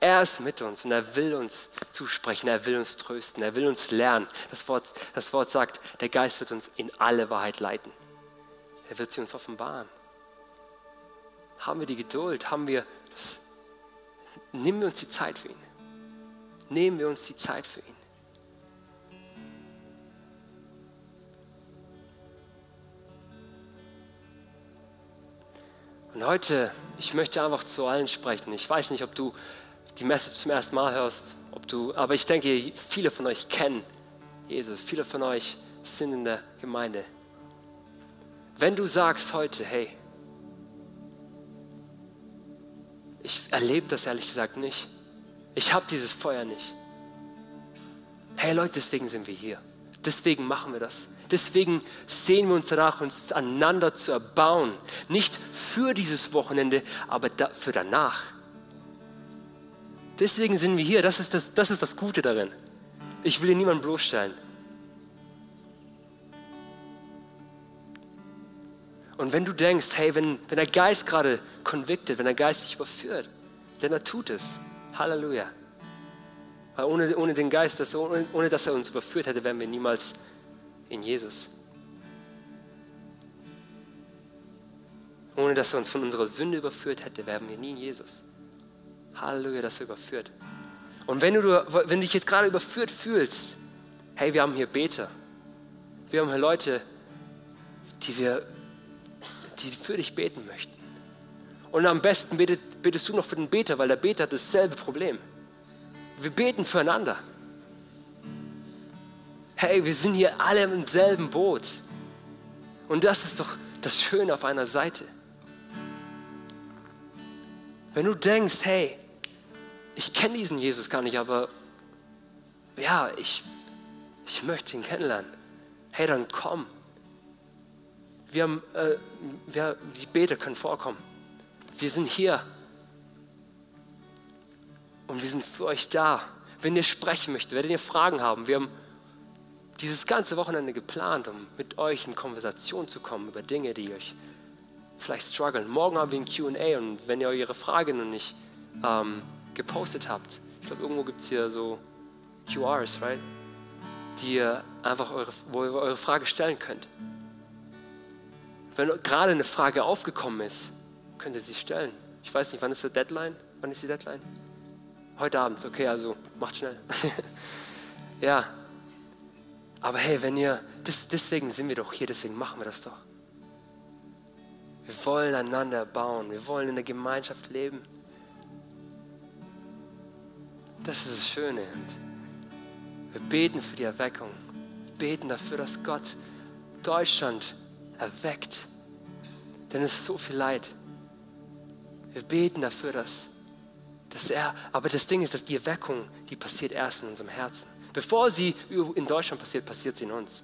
Er ist mit uns und er will uns zusprechen, er will uns trösten, er will uns lernen. Das Wort, das Wort sagt, der Geist wird uns in alle Wahrheit leiten. Er wird sie uns offenbaren. Haben wir die Geduld? Haben wir Nehmen wir uns die Zeit für ihn. Nehmen wir uns die Zeit für ihn. Und heute, ich möchte einfach zu allen sprechen. Ich weiß nicht, ob du die Message zum ersten Mal hörst, ob du, aber ich denke, viele von euch kennen Jesus, viele von euch sind in der Gemeinde. Wenn du sagst heute, hey, ich erlebe das ehrlich gesagt nicht, ich habe dieses Feuer nicht. Hey Leute, deswegen sind wir hier. Deswegen machen wir das. Deswegen sehen wir uns danach, uns aneinander zu erbauen. Nicht für dieses Wochenende, aber da, für danach. Deswegen sind wir hier. Das ist das, das ist das Gute darin. Ich will hier niemanden bloßstellen. Und wenn du denkst, hey, wenn, wenn der Geist gerade convicted, wenn der Geist dich überführt, denn er tut es. Halleluja. Weil ohne, ohne den Geist, das, ohne, ohne dass er uns überführt hätte, wären wir niemals in Jesus. Ohne dass er uns von unserer Sünde überführt hätte, wären wir nie in Jesus. Halleluja, dass er überführt. Und wenn du, wenn du dich jetzt gerade überführt fühlst, hey, wir haben hier Beter. Wir haben hier Leute, die, wir, die für dich beten möchten. Und am besten betet, betest du noch für den Beter, weil der Beter hat dasselbe Problem. Wir beten füreinander. Hey, wir sind hier alle im selben Boot. Und das ist doch das Schöne auf einer Seite. Wenn du denkst, hey, ich kenne diesen Jesus gar nicht, aber ja, ich, ich möchte ihn kennenlernen. Hey, dann komm. Wir haben, äh, wir, die Beter können vorkommen. Wir sind hier. Und wir sind für euch da. Wenn ihr sprechen möchtet, werdet ihr Fragen haben. Wir haben dieses ganze Wochenende geplant, um mit euch in Konversation zu kommen über Dinge, die euch vielleicht strugglen. Morgen haben wir ein QA und wenn ihr eure Frage noch nicht ähm, gepostet habt, ich glaube, irgendwo gibt es hier so QRs, right? Die ihr einfach eure, wo ihr eure Frage stellen könnt. Wenn gerade eine Frage aufgekommen ist, könnt ihr sie stellen. Ich weiß nicht, wann ist die Deadline? Wann ist die Deadline? Heute Abend, okay, also macht schnell. ja, aber hey, wenn ihr, das, deswegen sind wir doch hier, deswegen machen wir das doch. Wir wollen einander bauen, wir wollen in der Gemeinschaft leben. Das ist das Schöne. Und wir beten für die Erweckung. Wir beten dafür, dass Gott Deutschland erweckt. Denn es ist so viel Leid. Wir beten dafür, dass, dass er, aber das Ding ist, dass die Erweckung, die passiert erst in unserem Herzen. Bevor sie in Deutschland passiert, passiert sie in uns.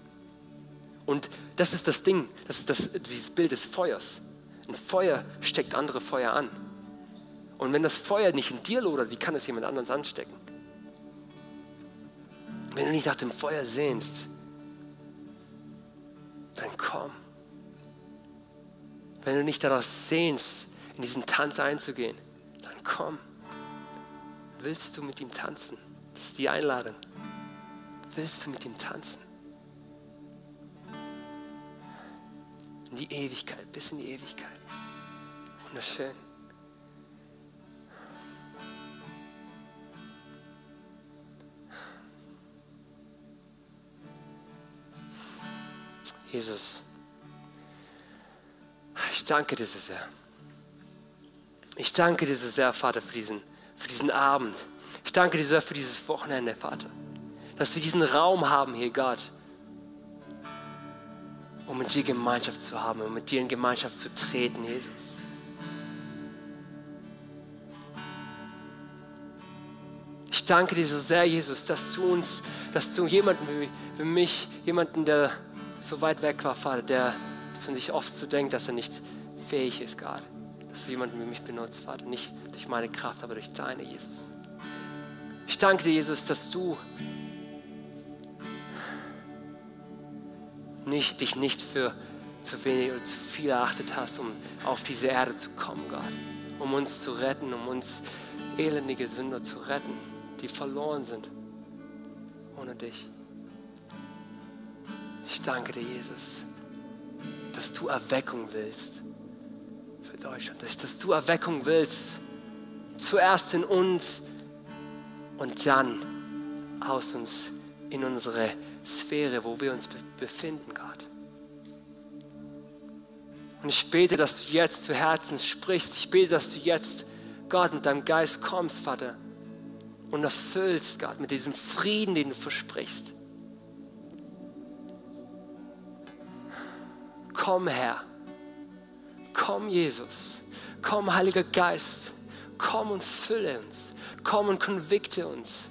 Und das ist das Ding, das ist das, dieses Bild des Feuers. Ein Feuer steckt andere Feuer an. Und wenn das Feuer nicht in dir lodert, wie kann es jemand anderes anstecken? Wenn du nicht nach dem Feuer sehnst, dann komm. Wenn du nicht daraus sehnst, in diesen Tanz einzugehen, dann komm. Willst du mit ihm tanzen? Das ist die Einladung willst du mit ihm tanzen? In die Ewigkeit, bis in die Ewigkeit. Wunderschön. Jesus, ich danke dir so sehr. Ich danke dir so sehr, Vater, für diesen, für diesen Abend. Ich danke dir so sehr für dieses Wochenende, Vater dass wir diesen Raum haben hier, Gott, um mit dir Gemeinschaft zu haben, um mit dir in Gemeinschaft zu treten, Jesus. Ich danke dir so sehr, Jesus, dass du uns, dass du jemanden wie, wie mich, jemanden, der so weit weg war, Vater, der von sich oft so denkt, dass er nicht fähig ist, Gott, dass du jemanden wie mich benutzt, Vater, nicht durch meine Kraft, aber durch deine, Jesus. Ich danke dir, Jesus, dass du nicht, dich nicht für zu wenig oder zu viel erachtet hast, um auf diese Erde zu kommen, Gott. Um uns zu retten, um uns elendige Sünder zu retten, die verloren sind ohne dich. Ich danke dir, Jesus, dass du Erweckung willst für Deutschland, dass du Erweckung willst, zuerst in uns und dann aus uns in unsere Sphäre, wo wir uns befinden, Gott. Und ich bete, dass du jetzt zu Herzen sprichst. Ich bete, dass du jetzt, Gott, mit deinem Geist kommst, Vater, und erfüllst, Gott, mit diesem Frieden, den du versprichst. Komm, Herr. Komm, Jesus. Komm, Heiliger Geist. Komm und fülle uns. Komm und konvikte uns.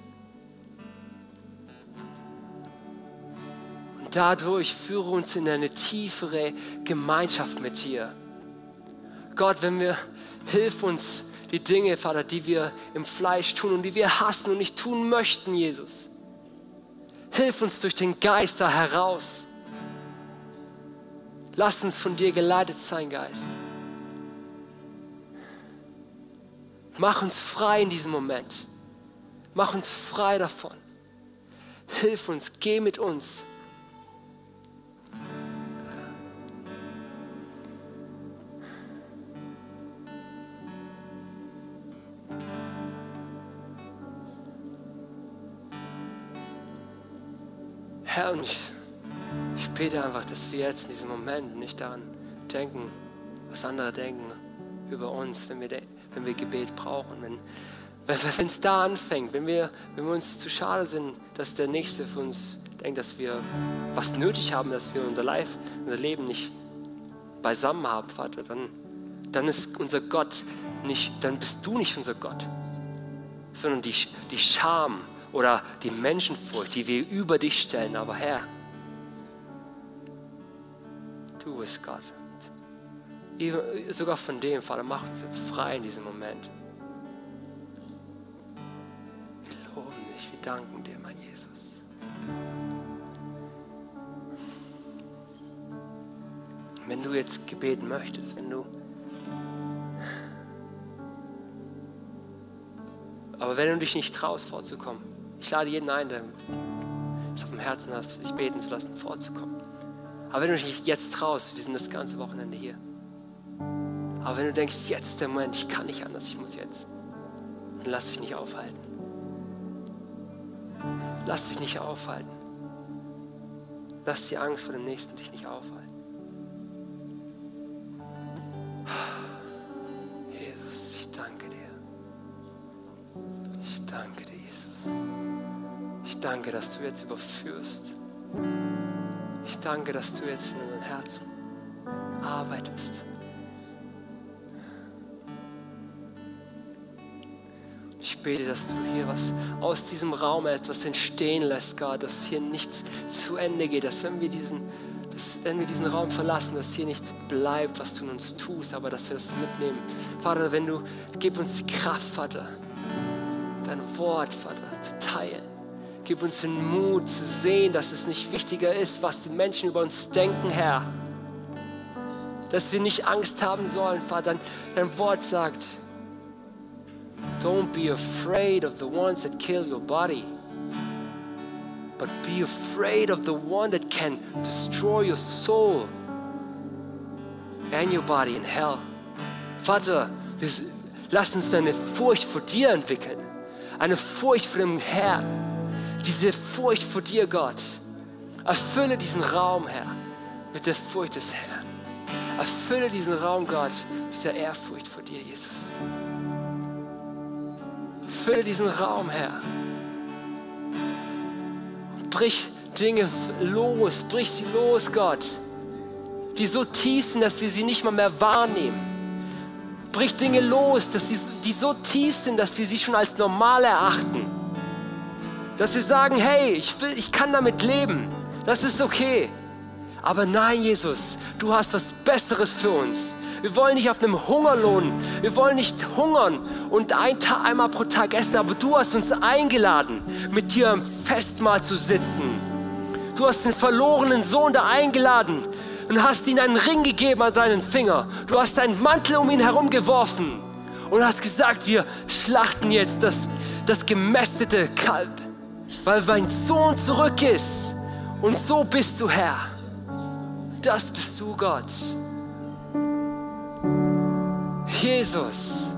Und dadurch führe uns in eine tiefere Gemeinschaft mit dir. Gott, wenn wir, hilf uns, die Dinge, Vater, die wir im Fleisch tun und die wir hassen und nicht tun möchten, Jesus. Hilf uns durch den Geist da heraus. Lass uns von dir geleitet sein, Geist. Mach uns frei in diesem Moment. Mach uns frei davon. Hilf uns, geh mit uns. Herr, und ich, bete einfach, dass wir jetzt in diesem Moment nicht daran denken, was andere denken über uns, wenn wir, wenn wir Gebet brauchen. Wenn wenn es da anfängt, wenn wir, wenn wir uns zu schade sind, dass der Nächste für uns denkt, dass wir was nötig haben, dass wir unser Life, unser Leben nicht beisammen haben, Vater, dann, dann ist unser Gott nicht, dann bist du nicht unser Gott, sondern die, die Scham, oder die Menschenfurcht, die wir über dich stellen. Aber Herr, du bist Gott. Sogar von dem, Vater, mach uns jetzt frei in diesem Moment. Wir loben dich, wir danken dir, mein Jesus. Wenn du jetzt gebeten möchtest, wenn du aber wenn du dich nicht traust, vorzukommen, ich lade jeden ein, der es auf dem Herzen hast, dich beten zu lassen, vorzukommen. Aber wenn du dich jetzt traust, wir sind das ganze Wochenende hier. Aber wenn du denkst, jetzt ist der Moment, ich kann nicht anders, ich muss jetzt, dann lass dich nicht aufhalten. Lass dich nicht aufhalten. Lass die Angst vor dem Nächsten dich nicht aufhalten. Jesus, ich danke dir. Ich danke dir danke, dass du jetzt überführst. Ich danke, dass du jetzt in unseren Herzen arbeitest. Ich bete, dass du hier was aus diesem Raum etwas entstehen lässt, Gott, dass hier nichts zu Ende geht, dass wenn wir diesen, dass, wenn wir diesen Raum verlassen, dass hier nicht bleibt, was du in uns tust, aber dass wir das mitnehmen. Vater, wenn du, gib uns die Kraft, Vater, dein Wort, Vater, zu teilen. Gib uns den Mut zu sehen, dass es nicht wichtiger ist, was die Menschen über uns denken, Herr. Dass wir nicht Angst haben sollen, Vater. Dein, Wort sagt, don't be afraid of the ones that kill your body, but be afraid of the one that can destroy your soul and your body in hell. Vater, lass uns eine Furcht vor dir entwickeln, eine Furcht vor dem Herrn diese Furcht vor dir, Gott. Erfülle diesen Raum, Herr, mit der Furcht des Herrn. Erfülle diesen Raum, Gott, mit der Ehrfurcht vor dir, Jesus. Fülle diesen Raum, Herr. Brich Dinge los, brich sie los, Gott, die so tief sind, dass wir sie nicht mal mehr wahrnehmen. Brich Dinge los, dass sie, die so tief sind, dass wir sie schon als normal erachten. Dass wir sagen, hey, ich, will, ich kann damit leben. Das ist okay. Aber nein, Jesus, du hast was Besseres für uns. Wir wollen nicht auf einem Hungerlohn. Wir wollen nicht hungern und ein Tag, einmal pro Tag essen, aber du hast uns eingeladen, mit dir am Festmahl zu sitzen. Du hast den verlorenen Sohn da eingeladen und hast ihm einen Ring gegeben an seinen Finger. Du hast deinen Mantel um ihn herum geworfen und hast gesagt, wir schlachten jetzt das, das gemästete Kalb weil mein Sohn zurück ist. Und so bist du Herr. Das bist du Gott. Jesus,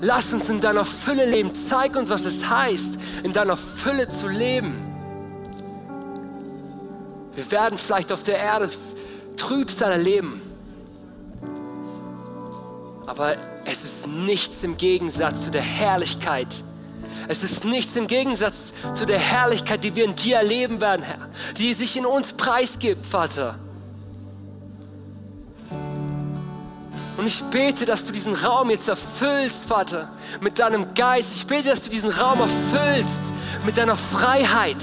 lass uns in deiner Fülle leben. Zeig uns, was es heißt, in deiner Fülle zu leben. Wir werden vielleicht auf der Erde Trübsal erleben, Aber es ist nichts im Gegensatz zu der Herrlichkeit. Es ist nichts im Gegensatz zu der Herrlichkeit, die wir in dir erleben werden, Herr, die sich in uns preisgibt, Vater. Und ich bete, dass du diesen Raum jetzt erfüllst, Vater, mit deinem Geist. Ich bete, dass du diesen Raum erfüllst mit deiner Freiheit.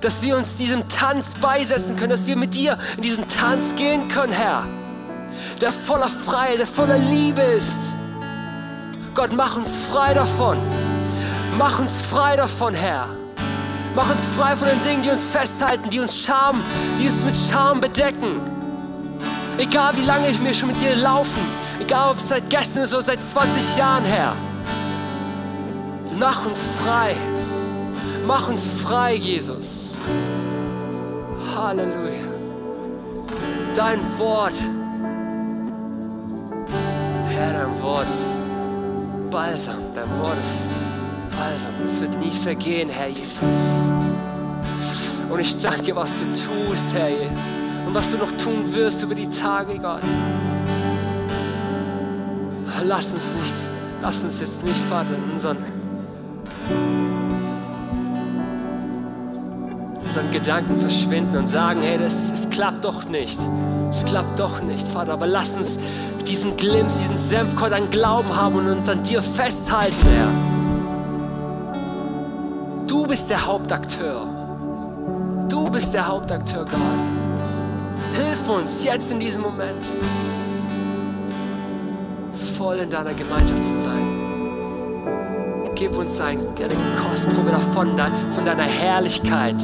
Dass wir uns diesem Tanz beisetzen können, dass wir mit dir in diesen Tanz gehen können, Herr. Der voller Freiheit, der voller Liebe ist. Gott, mach uns frei davon. Mach uns frei davon, Herr. Mach uns frei von den Dingen, die uns festhalten, die uns Scham, die uns mit Scham bedecken. Egal wie lange ich mir schon mit dir laufen, egal ob es seit gestern ist oder seit 20 Jahren her. Mach uns frei. Mach uns frei, Jesus. Halleluja. Dein Wort, Herr, dein Wort ist Balsam. Dein Wort ist Balsam. Es wird nie vergehen, Herr Jesus. Und ich danke, was du tust, Herr, und was du noch tun wirst über die Tage, Gott. Lass uns nicht, lass uns jetzt nicht, Vater, in unseren unseren Gedanken verschwinden und sagen, hey, das, das klappt doch nicht. Es klappt doch nicht, Vater. Aber lass uns diesen Glimps, diesen Senfkorn an Glauben haben und uns an dir festhalten, Herr. Du bist der Hauptakteur. Du bist der Hauptakteur, Gott. Hilf uns jetzt in diesem Moment, voll in deiner Gemeinschaft zu sein. Gib uns ein, eine Kostprobe davon, von deiner Herrlichkeit.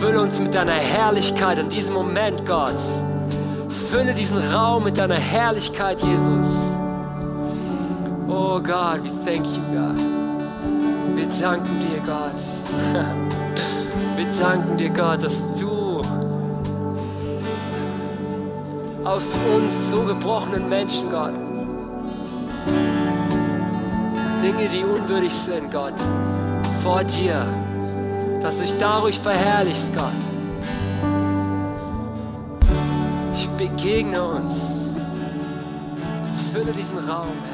Fülle uns mit deiner Herrlichkeit in diesem Moment, Gott. Fülle diesen Raum mit deiner Herrlichkeit, Jesus. Oh Gott, we thank you, God. Wir danken dir, Gott. Wir danken dir, Gott, dass du aus uns so gebrochenen Menschen, Gott, Dinge, die unwürdig sind, Gott, vor dir dass du dich dadurch verherrlichst, Gott. Ich begegne uns. Fülle diesen Raum, Herr.